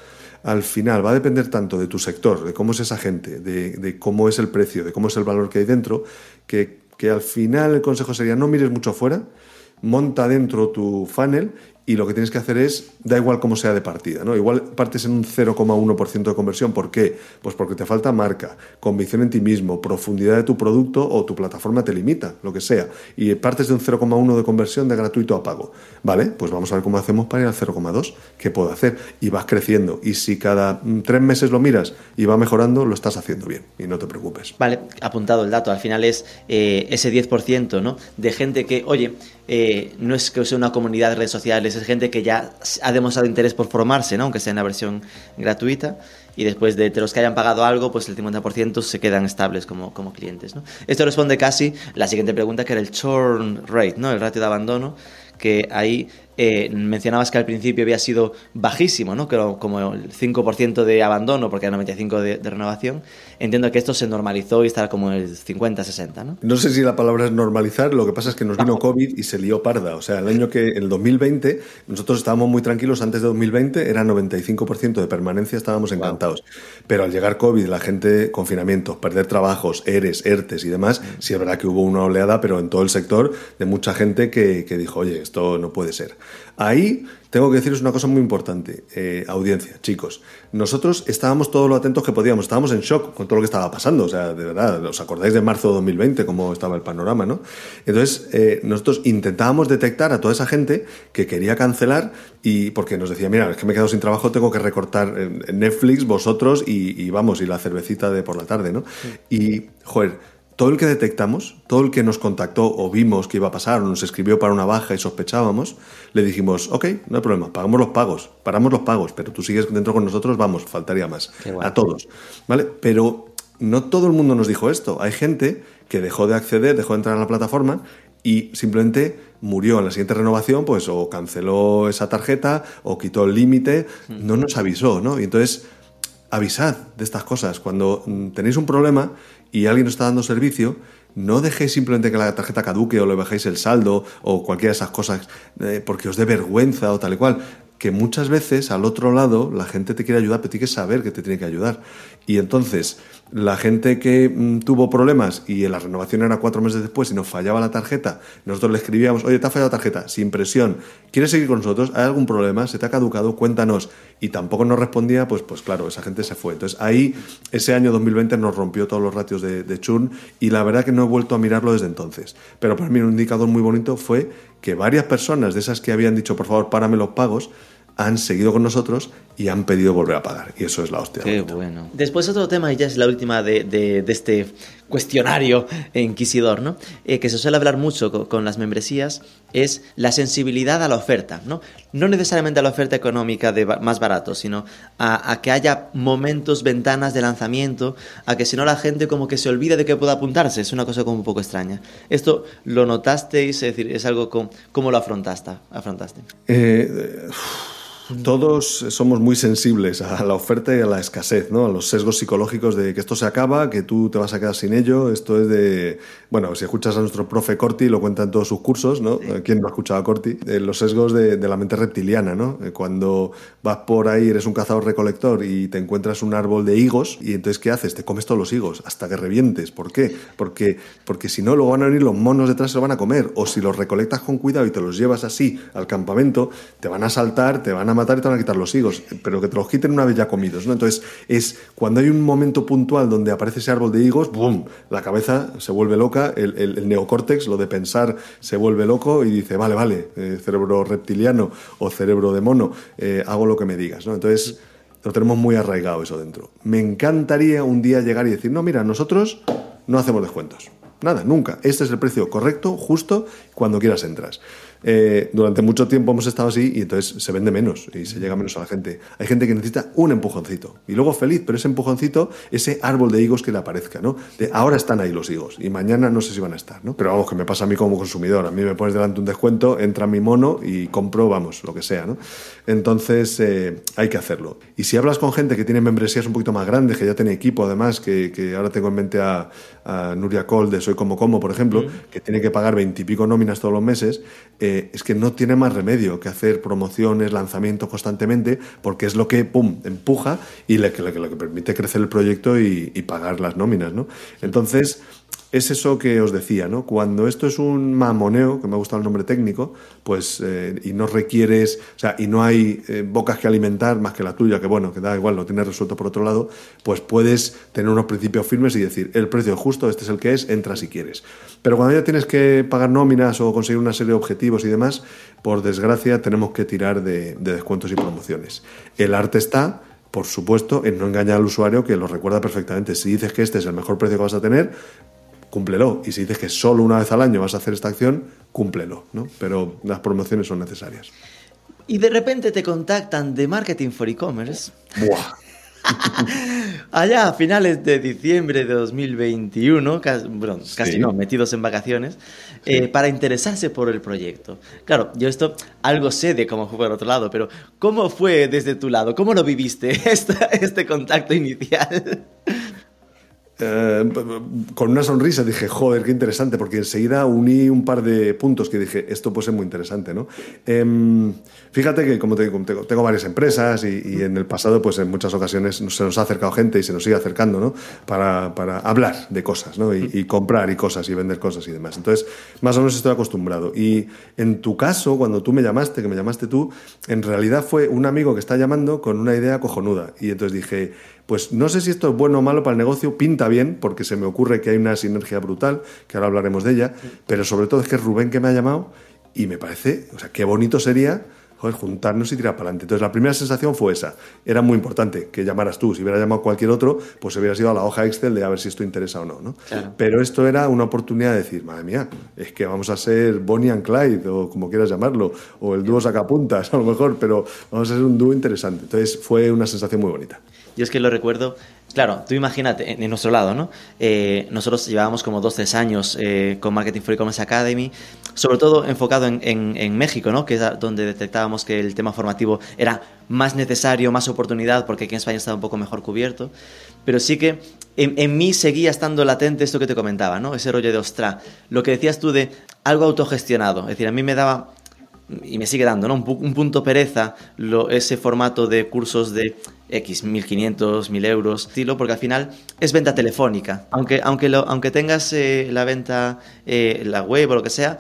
al final va a depender tanto de tu sector, de cómo es esa gente, de, cómo es el precio, de cómo es el valor que hay dentro, que, que al final el consejo sería no mires mucho afuera, monta dentro tu funnel y lo que tienes que hacer es, da igual cómo sea de partida, ¿no? Igual partes en un 0,1% de conversión, ¿por qué? Pues porque te falta marca, convicción en ti mismo, profundidad de tu producto o tu plataforma te limita, lo que sea, y partes de un 0,1 de conversión de gratuito a pago, ¿vale? Pues vamos a ver cómo hacemos para ir al 0,2, ¿qué puedo hacer? Y vas creciendo, y si cada mm, tres meses lo miras y va mejorando, lo estás haciendo bien, y no te preocupes. Vale, apuntado el dato, al final es eh, ese 10%, ¿no? De gente que, oye, eh, no es que sea una comunidad de redes sociales, es gente que ya ha demostrado interés por formarse, ¿no? aunque sea en la versión gratuita, y después de, los que hayan pagado algo, pues el 50% se quedan estables como, como clientes. ¿no? Esto responde casi la siguiente pregunta, que era el churn rate, ¿no? el ratio de abandono, que ahí eh, mencionabas que al principio había sido bajísimo, ¿no? como el 5% de abandono, porque era 95% de, de, renovación. Entiendo que esto se normalizó y está como el 50-60, ¿no? No sé si la palabra es normalizar, lo que pasa es que nos vino COVID y se lió parda. O sea, el año que, el 2020, nosotros estábamos muy tranquilos, antes de 2020 era 95% de permanencia, estábamos encantados. Pero al llegar COVID, la gente, confinamientos, perder trabajos, ERES, ERTES y demás, sí es verdad que hubo una oleada, pero en todo el sector, de mucha gente que, que dijo, oye, esto no puede ser. Ahí tengo que deciros una cosa muy importante, eh, audiencia, chicos. Nosotros estábamos todos lo atentos que podíamos, estábamos en shock con todo lo que estaba pasando, o sea, de verdad, ¿os acordáis de marzo de 2020 cómo estaba el panorama, no? Entonces, eh, nosotros intentábamos detectar a toda esa gente que quería cancelar y porque nos decía, mira, es que me he quedado sin trabajo, tengo que recortar Netflix, vosotros y, y vamos, y la cervecita de por la tarde, ¿no? Y, joder, todo el que detectamos, todo el que nos contactó o vimos que iba a pasar o nos escribió para una baja y sospechábamos, le dijimos, ok, no hay problema, pagamos los pagos, paramos los pagos, pero tú sigues dentro con nosotros, vamos, faltaría más. A todos, ¿vale? Pero no todo el mundo nos dijo esto. Hay gente que dejó de acceder, dejó de entrar a la plataforma y simplemente murió en la siguiente renovación, pues o canceló esa tarjeta o quitó el límite, no nos avisó, ¿no? Y entonces avisad de estas cosas. Cuando mm, tenéis un problema y alguien os está dando servicio, no dejéis simplemente que la tarjeta caduque o le bajéis el saldo o cualquiera de esas cosas eh, porque os dé vergüenza o tal y cual. Que muchas veces al otro lado la gente te quiere ayudar, pero tienes que saber que te tiene que ayudar. Y entonces, la gente que mm, tuvo problemas y la renovación era cuatro meses después y nos fallaba la tarjeta, nosotros le escribíamos, oye, te ha fallado la tarjeta, sin presión, ¿quieres seguir con nosotros? ¿Hay algún problema? ¿Se te ha caducado? Cuéntanos. Y tampoco nos respondía, pues, pues claro, esa gente se fue. Entonces ahí, ese año 2020 nos rompió todos los ratios de, de churn y la verdad que no he vuelto a mirarlo desde entonces. Pero para mí un indicador muy bonito fue que varias personas de esas que habían dicho, por favor, párame los pagos, han seguido con nosotros y han pedido volver a pagar. Y eso es la hostia. Qué bueno. Después otro tema, y ya es la última de, de, de este cuestionario inquisidor, ¿no? Eh, que se suele hablar mucho con, con, las membresías, es la sensibilidad a la oferta, ¿no? No necesariamente a la oferta económica de más barato, sino a, a, que haya momentos, ventanas de lanzamiento, a que si no la gente como que se olvide de que pueda apuntarse. Es una cosa como un poco extraña. ¿Esto lo notasteis? Es decir, es algo como, ¿cómo lo afrontaste? afrontaste? Eh, todos somos muy sensibles a la oferta y a la escasez, ¿no? A los sesgos psicológicos de que esto se acaba, que tú te vas a quedar sin ello. Esto es de. Bueno, si escuchas a nuestro profe Corti, lo cuenta en todos sus cursos, ¿no? ¿Quién no ha escuchado a Corti? Eh, los sesgos de, de, la mente reptiliana, ¿no? Eh, cuando vas por ahí, eres un cazador-recolector y te encuentras un árbol de higos, y entonces, ¿qué haces? Te comes todos los higos hasta que revientes. ¿Por qué? Porque, porque si no, luego van a venir los monos detrás y se lo van a comer. O si los recolectas con cuidado y te los llevas así al campamento, te van a saltar, te van a matar y te van a quitar los higos, pero que te los quiten una vez ya comidos, ¿no? Entonces, es cuando hay un momento puntual donde aparece ese árbol de higos, ¡boom! La cabeza se vuelve loca, el, el, el neocórtex, lo de pensar, se vuelve loco y dice, vale, vale, eh, cerebro reptiliano o cerebro de mono, eh, hago lo que me digas, ¿no? Entonces, lo tenemos muy arraigado eso dentro. Me encantaría un día llegar y decir, no, mira, nosotros no hacemos descuentos. Nada, nunca. Este es el precio correcto, justo, cuando quieras entras. Eh, durante mucho tiempo hemos estado así y entonces se vende menos y se llega menos a la gente. Hay gente que necesita un empujoncito y luego feliz, pero ese empujoncito, ese árbol de higos que le aparezca, ¿no? De ahora están ahí los higos y mañana no sé si van a estar, ¿no? Pero vamos, que me pasa a mí como consumidor. A mí me pones delante un descuento, entra mi mono y compro, vamos, lo que sea, ¿no? Entonces eh, hay que hacerlo. Y si hablas con gente que tiene membresías un poquito más grandes, que ya tiene equipo además, que, que ahora tengo en mente a, a Nuria Col de Soy Como Como, por ejemplo, mm. que tiene que pagar veintipico nóminas todos los meses, eh, es que no tiene más remedio que hacer promociones, lanzamientos constantemente, porque es lo que, pum, empuja y lo que, lo que permite crecer el proyecto y, y pagar las nóminas, ¿no? Entonces es eso que os decía, ¿no? Cuando esto es un mamoneo, que me ha gustado el nombre técnico, pues eh, y no requieres, o sea, y no hay eh, bocas que alimentar más que la tuya, que bueno, que da igual, lo tienes resuelto por otro lado, pues puedes tener unos principios firmes y decir, el precio es justo, este es el que es, entra si quieres. Pero cuando ya tienes que pagar nóminas o conseguir una serie de objetivos y demás, por desgracia tenemos que tirar de, de descuentos y promociones. El arte está, por supuesto, en no engañar al usuario que lo recuerda perfectamente. Si dices que este es el mejor precio que vas a tener, cúmplelo. Y si dices que solo una vez al año vas a hacer esta acción, cúmplelo, ¿no? Pero las promociones son necesarias. Y de repente te contactan de Marketing for E-Commerce. Buah. allá a finales de diciembre de 2021, casi, bueno, casi no, metidos en vacaciones, eh, para interesarse por el proyecto. Claro, yo esto algo sé de cómo fue por otro lado, pero ¿cómo fue desde tu lado? ¿Cómo lo viviste este, este contacto inicial? Eh, con una sonrisa dije, joder, qué interesante, porque enseguida uní un par de puntos que dije, esto puede ser muy interesante, ¿no? Em, fíjate que como tengo, tengo, varias empresas y, en el pasado, pues en muchas ocasiones se nos ha acercado gente y se nos sigue acercando, ¿no? Para hablar de cosas, ¿no? Y, comprar y cosas y vender cosas y demás. Entonces, más o menos estoy acostumbrado. Y en tu caso, cuando tú me llamaste, que me llamaste tú, en realidad fue un amigo que está llamando con una idea cojonuda. Y entonces dije, pues no sé si esto es bueno o malo para el negocio, pinta bien, porque se me ocurre que hay una sinergia brutal, que ahora hablaremos de ella, pero sobre todo es que es Rubén que me ha llamado y me parece, o sea, qué bonito sería joder, juntarnos y tirar para adelante. Entonces la primera sensación fue esa. Era muy importante que llamaras tú. Si hubiera llamado cualquier otro, pues hubieras ido a la hoja Excel de a ver si esto interesa o no. ¿no? Pero esto era una oportunidad de decir, madre mía, es que vamos a ser Bonnie and Clyde o como quieras llamarlo, o el dúo sacapuntas a lo mejor, pero vamos a ser un dúo interesante. Entonces fue una sensación muy bonita. Yo es que lo recuerdo, claro, tú imagínate, en, nuestro lado, ¿no? Eh, nosotros llevábamos como dos, tres años eh, con Marketing for E-Commerce Academy, sobre todo enfocado en, en, México, ¿no? Que es donde detectábamos que el tema formativo era más necesario, más oportunidad, porque aquí en España estaba un poco mejor cubierto. Pero sí que en, mí seguía estando latente esto que te comentaba, ¿no? Ese rollo de ostra. Lo que decías tú de algo autogestionado. Es decir, a mí me daba, y me sigue dando, ¿no? Un, punto pereza ese formato de cursos de X, 1500, 1000 euros, estilo, porque al final es venta telefónica. Aunque, aunque, aunque tengas eh, la venta, eh, la web o lo que sea,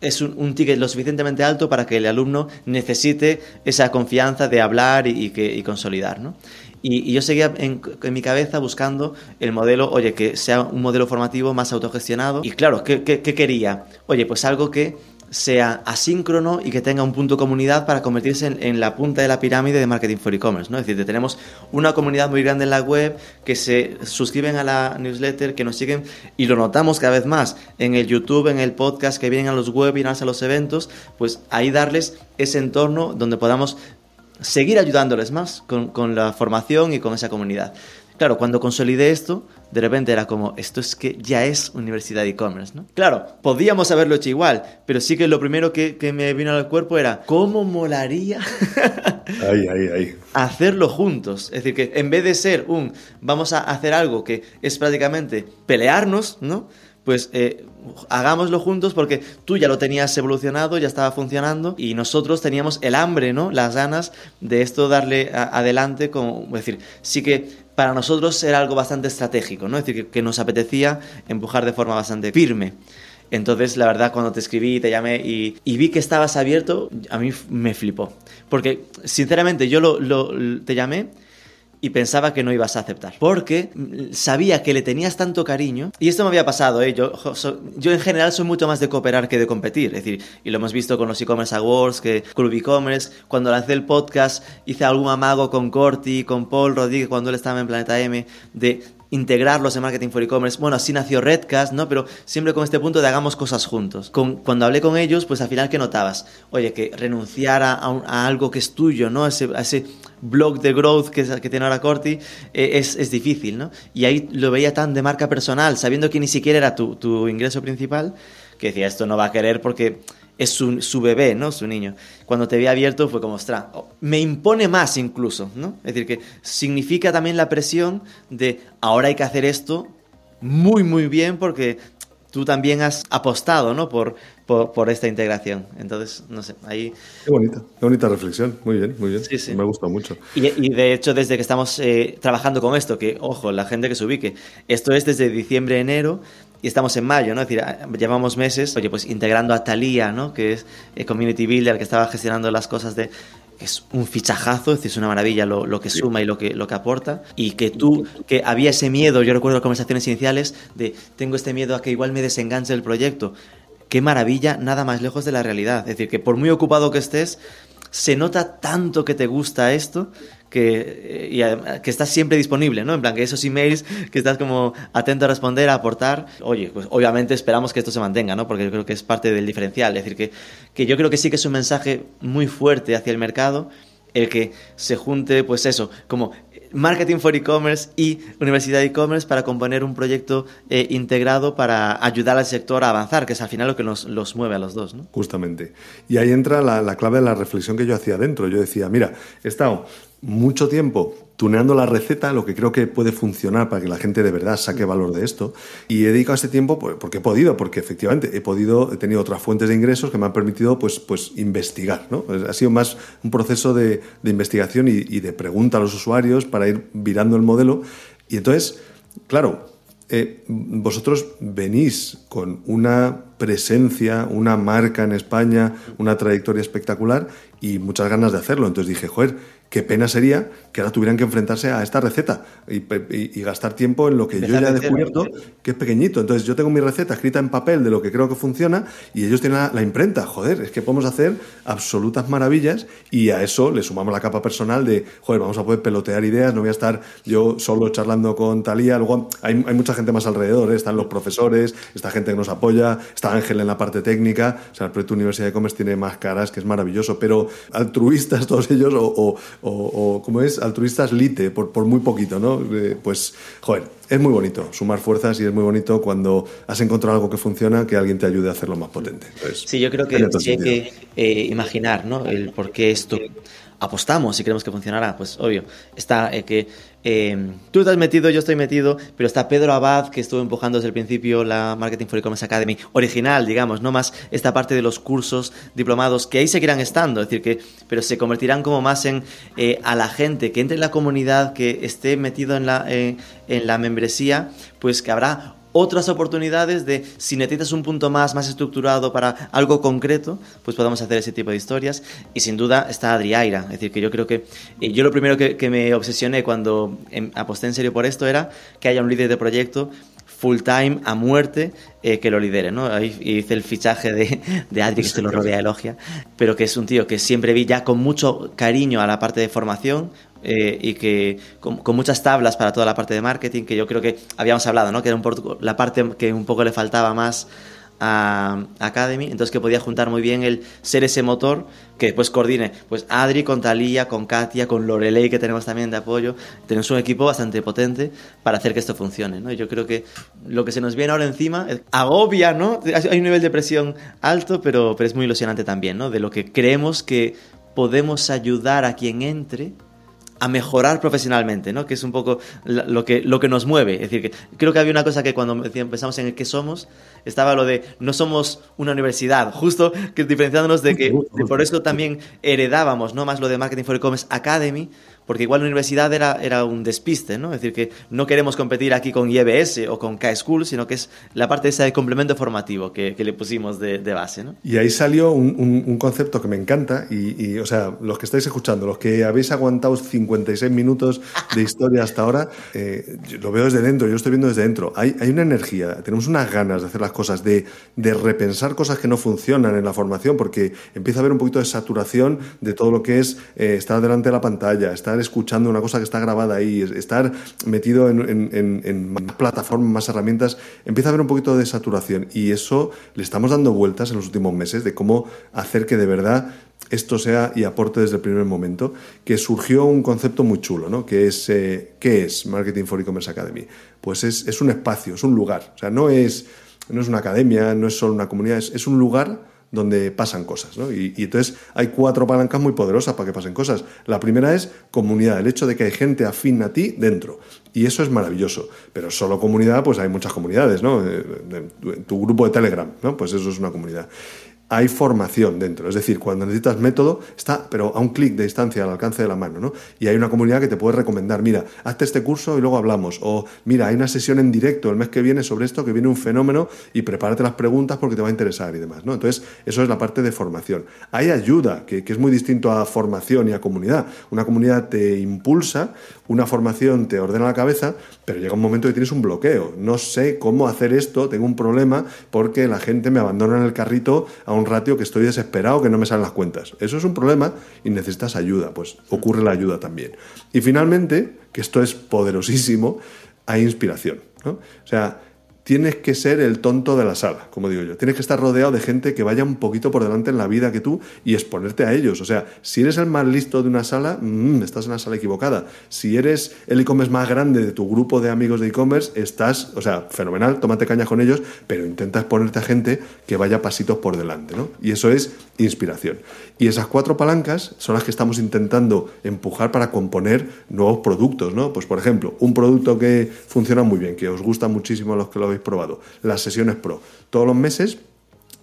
es un, ticket lo suficientemente alto para que el alumno necesite esa confianza de hablar y, que, consolidar. ¿no? Y, yo seguía en, mi cabeza buscando el modelo, oye, que sea un modelo formativo más autogestionado. Y claro, ¿qué, qué, qué quería? Oye, pues algo que sea asíncrono y que tenga un punto comunidad para convertirse en, la punta de la pirámide de marketing for e-commerce. ¿no? Es decir, tenemos una comunidad muy grande en la web que se suscriben a la newsletter, que nos siguen y lo notamos cada vez más en el YouTube, en el podcast, que vienen a los webinars, a los eventos, pues ahí darles ese entorno donde podamos seguir ayudándoles más con, con la formación y con esa comunidad. Claro, cuando consolidé esto, de repente era como, esto es que ya es universidad de e-commerce, ¿no? Claro, podíamos haberlo hecho igual, pero sí que lo primero que, me vino al cuerpo era, ¿cómo molaría hacerlo juntos? Es decir, que en vez de ser un, vamos a hacer algo que es prácticamente pelearnos, ¿no? Pues eh, hagámoslo juntos porque tú ya lo tenías evolucionado, ya estaba funcionando y nosotros teníamos el hambre, ¿no? Las ganas de esto darle adelante, como, es decir, sí que para nosotros era algo bastante estratégico, ¿no? Es decir, que, nos apetecía empujar de forma bastante firme. Entonces, la verdad, cuando te escribí, te llamé y, vi que estabas abierto, a mí me flipó. Porque, sinceramente, yo lo, te llamé y pensaba que no ibas a aceptar. Porque sabía que le tenías tanto cariño. Y esto me había pasado, ¿eh? Yo, yo en general soy mucho más de cooperar que de competir. Es decir, y lo hemos visto con los e-commerce awards, que Club e-commerce. Cuando lancé el podcast, hice algún amago con Corti, con Paul Rodríguez, cuando él estaba en Planeta M, de integrarlos en Marketing for E-Commerce. Bueno, así nació Redcast, ¿no? Pero siempre con este punto de hagamos cosas juntos. Con, cuando hablé con ellos, pues al final, ¿qué notabas? Oye, que renunciar a, a, algo que es tuyo, ¿no? Ese, a ese blog de growth que, que tiene ahora Corti eh, es, es, difícil, ¿no? Y ahí lo veía tan de marca personal, sabiendo que ni siquiera era tu, tu ingreso principal, que decía, esto no va a querer porque es su, su, bebé, ¿no? Su niño. Cuando te vi abierto fue como, ostras, oh, me impone más incluso, ¿no? Es decir, que significa también la presión de ahora hay que hacer esto muy, muy bien porque tú también has apostado, ¿no? Por, por, esta integración. Entonces, no sé, ahí... Qué bonita, qué bonita reflexión. Muy bien, muy bien. Sí, sí. Me gusta mucho. Y, y, de hecho, desde que estamos eh, trabajando con esto, que, ojo, la gente que se ubique, esto es desde diciembre, enero, y estamos en mayo, ¿no? Es decir, llevamos meses, oye, pues integrando a Thalía, ¿no? Que es el Community Builder, que estaba gestionando las cosas de... Es un fichajazo, es decir, es una maravilla lo, lo que suma y lo que, lo que aporta. Y que tú, que había ese miedo, yo recuerdo conversaciones iniciales de tengo este miedo a que igual me desenganche el proyecto. Qué maravilla, nada más lejos de la realidad. Es decir, que por muy ocupado que estés, se nota tanto que te gusta esto que, y que estás siempre disponible, ¿no? En plan, que esos emails que estás como atento a responder, a aportar, oye, pues obviamente esperamos que esto se mantenga, ¿no? Porque yo creo que es parte del diferencial, es decir, que, que yo creo que sí que es un mensaje muy fuerte hacia el mercado, el que se junte, pues eso, como Marketing for E-Commerce y Universidad de E-Commerce para componer un proyecto eh, integrado para ayudar al sector a avanzar, que es al final lo que nos, los mueve a los dos. ¿no? Justamente. Y ahí entra la, la clave de la reflexión que yo hacía dentro. Yo decía, mira, he estado mucho tiempo tuneando la receta, lo que creo que puede funcionar para que la gente de verdad saque valor de esto. Y he dedicado este tiempo pues, porque he podido, porque efectivamente he podido, he tenido otras fuentes de ingresos que me han permitido pues, pues investigar. ¿no? Ha sido más un proceso de, investigación y, y, de pregunta a los usuarios para ir virando el modelo. Y entonces, claro, eh, vosotros venís con una presencia, una marca en España, una trayectoria espectacular y muchas ganas de hacerlo. Entonces dije, joder, qué pena sería que ahora tuvieran que enfrentarse a esta receta y, gastar tiempo en lo que yo ya he descubierto, que es pequeñito. Entonces yo tengo mi receta escrita en papel de lo que creo que funciona y ellos tienen la, imprenta. Joder, es que podemos hacer absolutas maravillas y a eso le sumamos la capa personal de, joder, vamos a poder pelotear ideas, no voy a estar yo solo charlando con Talía. Luego hay, mucha gente más alrededor, ¿eh? están los profesores, esta gente que nos apoya, está Ángel en la parte técnica. O sea, el proyecto Universidad de Commerce tiene más caras, que es maravilloso, pero altruistas todos ellos o o, como es, altruistas lite, por, por muy poquito, ¿no? Eh, pues, joder, es muy bonito sumar fuerzas y es muy bonito cuando has encontrado algo que funciona que alguien te ayude a hacerlo más potente. sí, yo creo que sí hay que eh, imaginar, ¿no? El por qué esto apostamos y creemos que funcionará, pues obvio, está eh, que eh, tú estás metido, yo estoy metido, pero está Pedro Abad, que estuvo empujando desde el principio la Marketing for E-Commerce Academy original, digamos, no más esta parte de los cursos diplomados, que ahí seguirán estando, es decir, que, pero se convertirán como más en eh, a la gente que entre en la comunidad, que esté metido en la, en la membresía, pues que habrá otras oportunidades de si necesitas un punto más, más estructurado para algo concreto, pues podamos hacer ese tipo de historias. Y sin duda está Adriaira. Es decir, que yo creo que yo lo primero que, me obsesioné cuando em, aposté en serio por esto era que haya un líder de proyecto full time a muerte eh, que lo lidere, ¿no? Ahí hice el fichaje de, de Adri, que se lo rodea elogia, pero que es un tío que siempre vi ya con mucho cariño a la parte de formación, eh, y que con, muchas tablas para toda la parte de marketing, que yo creo que habíamos hablado, ¿no? que era un la parte que un poco le faltaba más a Academy, entonces que podía juntar muy bien el ser ese motor que después coordine pues Adri con Talía, con Katia, con Lorelei que tenemos también de apoyo, tenemos un equipo bastante potente para hacer que esto funcione, ¿no? Yo creo que lo que se nos viene ahora encima agobia, ¿no? Hay un nivel de presión alto, pero, pero es muy ilusionante también, ¿no? De lo que creemos que podemos ayudar a quien entre a mejorar profesionalmente, ¿no? Que es un poco lo que, lo que nos mueve. Es decir, que creo que había una cosa que cuando empezamos en el que somos, estaba lo de no somos una universidad, justo que diferenciándonos de que por eso también heredábamos, ¿no? Más lo de Marketing for E-Commerce Academy, porque igual la universidad era, era un despiste, ¿no? Es decir, que no queremos competir aquí con IBS o con K-School, sino que es la parte esa de complemento formativo que, que le pusimos de, de, base, ¿no? Y ahí salió un, un, concepto que me encanta y, y, o sea, los que estáis escuchando, los que habéis aguantado 56 minutos de historia hasta ahora, eh, lo veo desde dentro, yo estoy viendo desde dentro. Hay, hay una energía, tenemos unas ganas de hacer las cosas, de, de repensar cosas que no funcionan en la formación, porque empieza a haber un poquito de saturación de todo lo que es eh, estar delante de la pantalla, estar escuchando una cosa que está grabada ahí, estar metido en, más plataformas, más herramientas, empieza a haber un poquito de saturación y eso le estamos dando vueltas en los últimos meses de cómo hacer que de verdad esto sea y aporte desde el primer momento, que surgió un concepto muy chulo, ¿no? Que es, eh, ¿qué es Marketing for E-Commerce Academy? Pues es, un espacio, es un lugar, o sea, no es, no es una academia, no es solo una comunidad, es, es un lugar donde pasan cosas. ¿no? Y, entonces hay cuatro palancas muy poderosas para que pasen cosas. La primera es comunidad, el hecho de que hay gente afín a ti dentro. Y eso es maravilloso. Pero solo comunidad, pues hay muchas comunidades, ¿no? Eh, tu grupo de Telegram, ¿no? Pues eso es una comunidad hay formación dentro. Es decir, cuando necesitas método, está, pero a un clic de distancia, al alcance de la mano, ¿no? Y hay una comunidad que te puede recomendar, mira, hazte este curso y luego hablamos. O, mira, hay una sesión en directo el mes que viene sobre esto, que viene un fenómeno y prepárate las preguntas porque te va a interesar y demás, ¿no? Entonces, eso es la parte de formación. Hay ayuda, que, que es muy distinto a formación y a comunidad. Una comunidad te impulsa, una formación te ordena la cabeza, pero llega un momento que tienes un bloqueo. No sé cómo hacer esto, tengo un problema porque la gente me abandona en el carrito a un ratio que estoy desesperado, que no me salen las cuentas. Eso es un problema y necesitas ayuda, pues ocurre la ayuda también. Y finalmente, que esto es poderosísimo, hay inspiración. O sea, tienes que ser el tonto de la sala, como digo yo. Tienes que estar rodeado de gente que vaya un poquito por delante en la vida que tú y exponerte a ellos. O sea, si eres el más listo de una sala, mmm, estás en la sala equivocada. Si eres el e-commerce más grande de tu grupo de amigos de e-commerce, estás, o sea, fenomenal, tómate caña con ellos, pero intenta exponerte a gente que vaya pasitos por delante, ¿no? Y eso es inspiración. Y esas cuatro palancas son las que estamos intentando empujar para componer nuevos productos, ¿no? Pues por ejemplo, un producto que funciona muy bien, que os gusta muchísimo a los que lo habéis probado, las sesiones pro. Todos los meses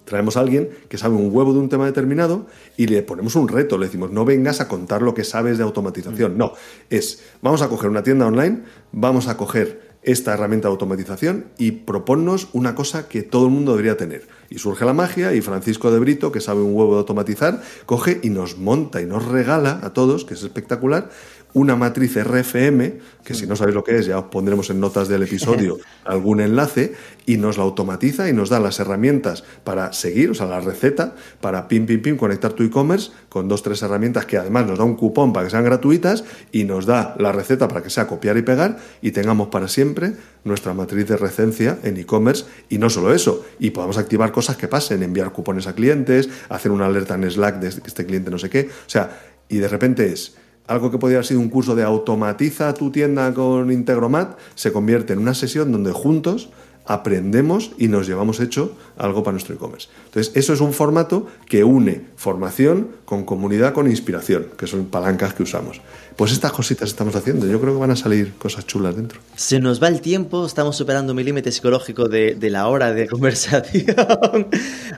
traemos a alguien que sabe un huevo de un tema determinado y le ponemos un reto, le decimos, no vengas a contar lo que sabes de automatización, mm. no, es, vamos a coger una tienda online, vamos a coger esta herramienta de automatización y proponnos una cosa que todo el mundo debería tener. Y surge la magia y Francisco de Brito, que sabe un huevo de automatizar, coge y nos monta y nos regala a todos, que es espectacular, una matriz RFM, que si no sabéis lo que es, ya os pondremos en notas del episodio algún enlace, y nos la automatiza y nos da las herramientas para seguir, o sea, la receta para pim, pim, pim, conectar tu e-commerce con dos, tres herramientas que además nos da un cupón para que sean gratuitas y nos da la receta para que sea copiar y pegar y tengamos para siempre nuestra matriz de recencia en e-commerce. Y no solo eso, y podamos activar cosas que pasen, enviar cupones a clientes, hacer una alerta en Slack de que este cliente no sé qué, o sea, y de repente es algo que podría haber sido un curso de automatiza tu tienda con Integromat, se convierte en una sesión donde juntos aprendemos y nos llevamos hecho algo para nuestro e-commerce. Entonces, eso es un formato que une formación con comunidad, con inspiración, que son palancas que usamos. Pues estas cositas estamos haciendo. Yo creo que van a salir cosas chulas dentro. Se nos va el tiempo, estamos superando mi límite psicológico de, de la hora de conversación.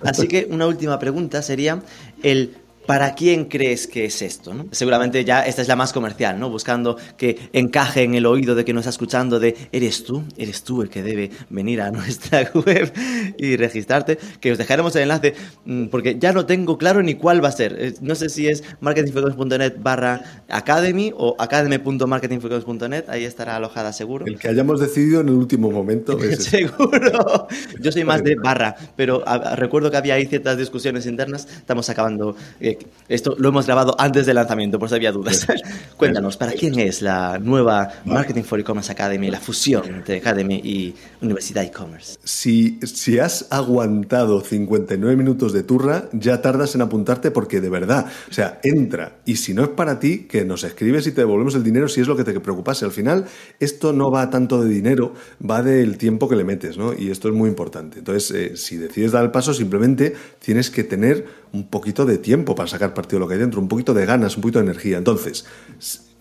Así que una última pregunta sería el ¿Para quién crees que es esto? ¿no? Seguramente ya esta es la más comercial, ¿no? Buscando que encaje en el oído de que nos está escuchando de eres tú, eres tú el que debe venir a nuestra web y registrarte, que os dejaremos el enlace mm, porque ya no tengo claro ni cuál va a ser. Eh, no sé si es marketingfocus.net barra academy o academy.marketingfocus.net, ahí estará alojada seguro. El que hayamos decidido en el último momento. Es seguro. Yo soy más de barra, pero recuerdo que había ahí ciertas discusiones internas, estamos acabando... Eh, esto lo hemos grabado antes del lanzamiento, por si había dudas. Cuéntanos, ¿para quién es la nueva Marketing for E-Commerce Academy, la fusión entre Academy y Universidad E-Commerce? Si, si has aguantado 59 minutos de turra, ya tardas en apuntarte porque de verdad, o sea, entra. Y si no es para ti, que nos escribes y te devolvemos el dinero si es lo que te preocupase. Al final, esto no va tanto de dinero, va del tiempo que le metes, ¿no? Y esto es muy importante. Entonces, eh, si decides dar el paso, simplemente tienes que tener un poquito de tiempo para sacar partido de lo que hay dentro, un poquito de ganas, un poquito de energía. Entonces,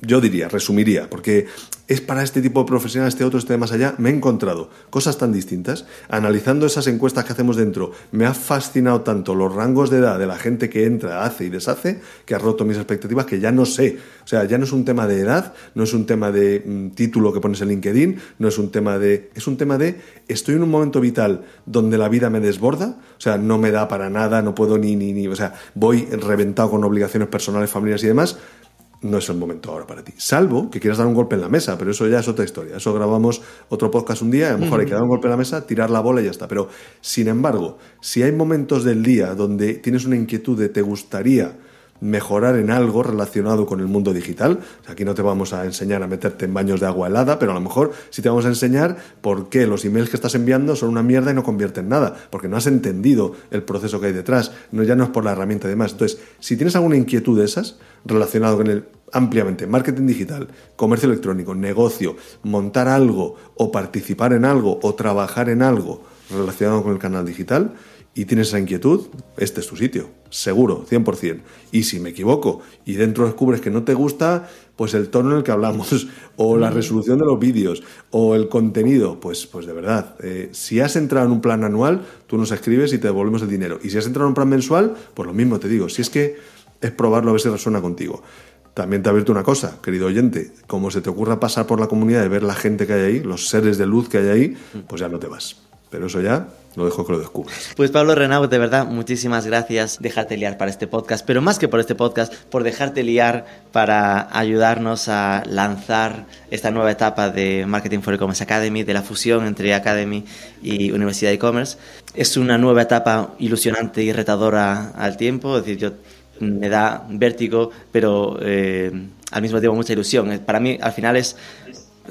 yo diría, resumiría, porque es para este tipo de profesionales, este otro, este más allá, me he encontrado cosas tan distintas. Analizando esas encuestas que hacemos dentro, me ha fascinado tanto los rangos de edad de la gente que entra, hace y deshace, que ha roto mis expectativas, que ya no sé. O sea, ya no es un tema de edad, no es un tema de mm, título que pones en LinkedIn, no es un tema de... Es un tema de, estoy en un momento vital donde la vida me desborda, o sea, no me da para nada, no puedo ni, ni, ni, o sea, voy reventado con obligaciones personales, familiares y demás no es el momento ahora para ti. Salvo que quieras dar un golpe en la mesa, pero eso ya es otra historia. Eso grabamos otro podcast un día, a lo mejor hay que dar un golpe en la mesa, tirar la bola y ya está. Pero, sin embargo, si hay momentos del día donde tienes una inquietud de te gustaría mejorar en algo relacionado con el mundo digital. Aquí no te vamos a enseñar a meterte en baños de agua helada, pero a lo mejor sí te vamos a enseñar por qué los emails que estás enviando son una mierda y no convierten en nada, porque no has entendido el proceso que hay detrás, no, ya no es por la herramienta y demás. Entonces, si tienes alguna inquietud de esas relacionado con el ampliamente marketing digital, comercio electrónico, negocio, montar algo o participar en algo o trabajar en algo relacionado con el canal digital, y tienes esa inquietud, este es tu sitio, seguro, 100%. Y si me equivoco y dentro descubres que no te gusta, pues el tono en el que hablamos, o la resolución de los vídeos, o el contenido, pues, pues de verdad, eh, si has entrado en un plan anual, tú nos escribes y te devolvemos el dinero. Y si has entrado en un plan mensual, pues lo mismo te digo, si es que es probarlo a ver si resuena contigo. También te advierto una cosa, querido oyente, como se te ocurra pasar por la comunidad y ver la gente que hay ahí, los seres de luz que hay ahí, pues ya no te vas. Pero eso ya lo dejo que lo descubras. Pues Pablo Renau, de verdad, muchísimas gracias. Dejarte liar para este podcast, pero más que por este podcast, por dejarte liar para ayudarnos a lanzar esta nueva etapa de Marketing for E-Commerce Academy, de la fusión entre Academy y Universidad de E-Commerce. Es una nueva etapa ilusionante y retadora al tiempo. Es decir, yo me da vértigo, pero eh, al mismo tiempo mucha ilusión. Para mí, al final es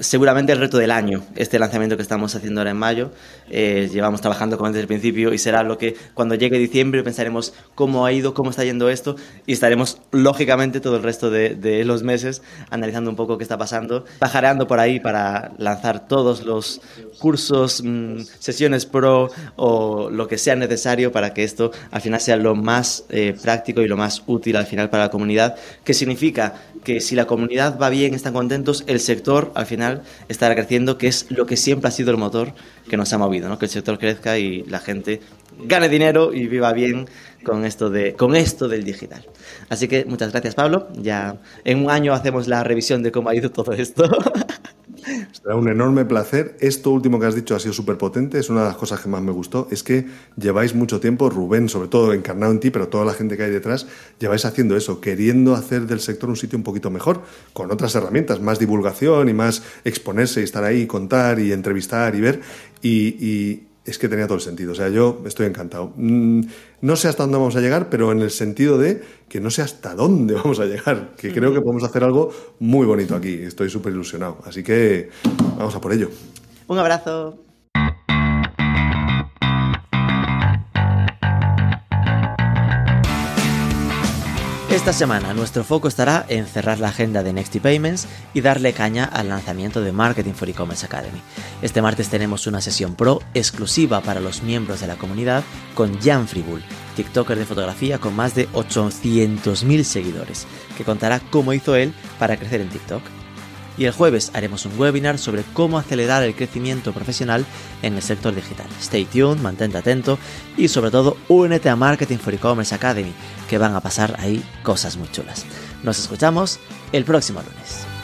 seguramente el reto del año, este lanzamiento que estamos haciendo ahora en mayo. Eh, llevamos trabajando con desde el principio y será lo que cuando llegue diciembre pensaremos cómo ha ido, cómo está yendo esto y estaremos lógicamente todo el resto de, los meses analizando un poco qué está pasando, bajareando por ahí para lanzar todos los cursos, mm, sesiones pro o lo que sea necesario para que esto al final sea lo más eh, práctico y lo más útil al final para la comunidad, que significa que si la comunidad va bien, están contentos, el sector al final estará creciendo, que es lo que siempre ha sido el motor que nos ha movido, ¿no? que el sector crezca y la gente gane dinero y viva bien con esto, de, con esto del digital. Así que muchas gracias Pablo, ya en un año hacemos la revisión de cómo ha ido todo esto. Será un enorme placer. Esto último que has dicho ha sido súper potente. Es una de las cosas que más me gustó. Es que lleváis mucho tiempo, Rubén, sobre todo encarnado en ti, pero toda la gente que hay detrás, lleváis haciendo eso, queriendo hacer del sector un sitio un poquito mejor, con otras herramientas, más divulgación y más exponerse y estar ahí, contar y entrevistar y ver. y es que tenía todo el sentido. O sea, yo estoy encantado. Mm, no sé hasta dónde vamos a llegar, pero en el sentido de que no sé hasta dónde vamos a llegar, que creo que podemos hacer algo muy bonito aquí. Estoy súper ilusionado. Así que vamos a por ello. Un abrazo. Esta semana nuestro foco estará en cerrar la agenda de Nexty Payments y darle caña al lanzamiento de Marketing for E-Commerce Academy. Este martes tenemos una sesión pro exclusiva para los miembros de la comunidad con Jan Fribul, TikToker de fotografía con más de 800.000 seguidores, que contará cómo hizo él para crecer en TikTok y el jueves haremos un webinar sobre cómo acelerar el crecimiento profesional en el sector digital. Stay tuned, mantente atento y sobre todo únete a Marketing for E-Commerce Academy, que van a pasar ahí cosas muy chulas. Nos escuchamos el próximo lunes.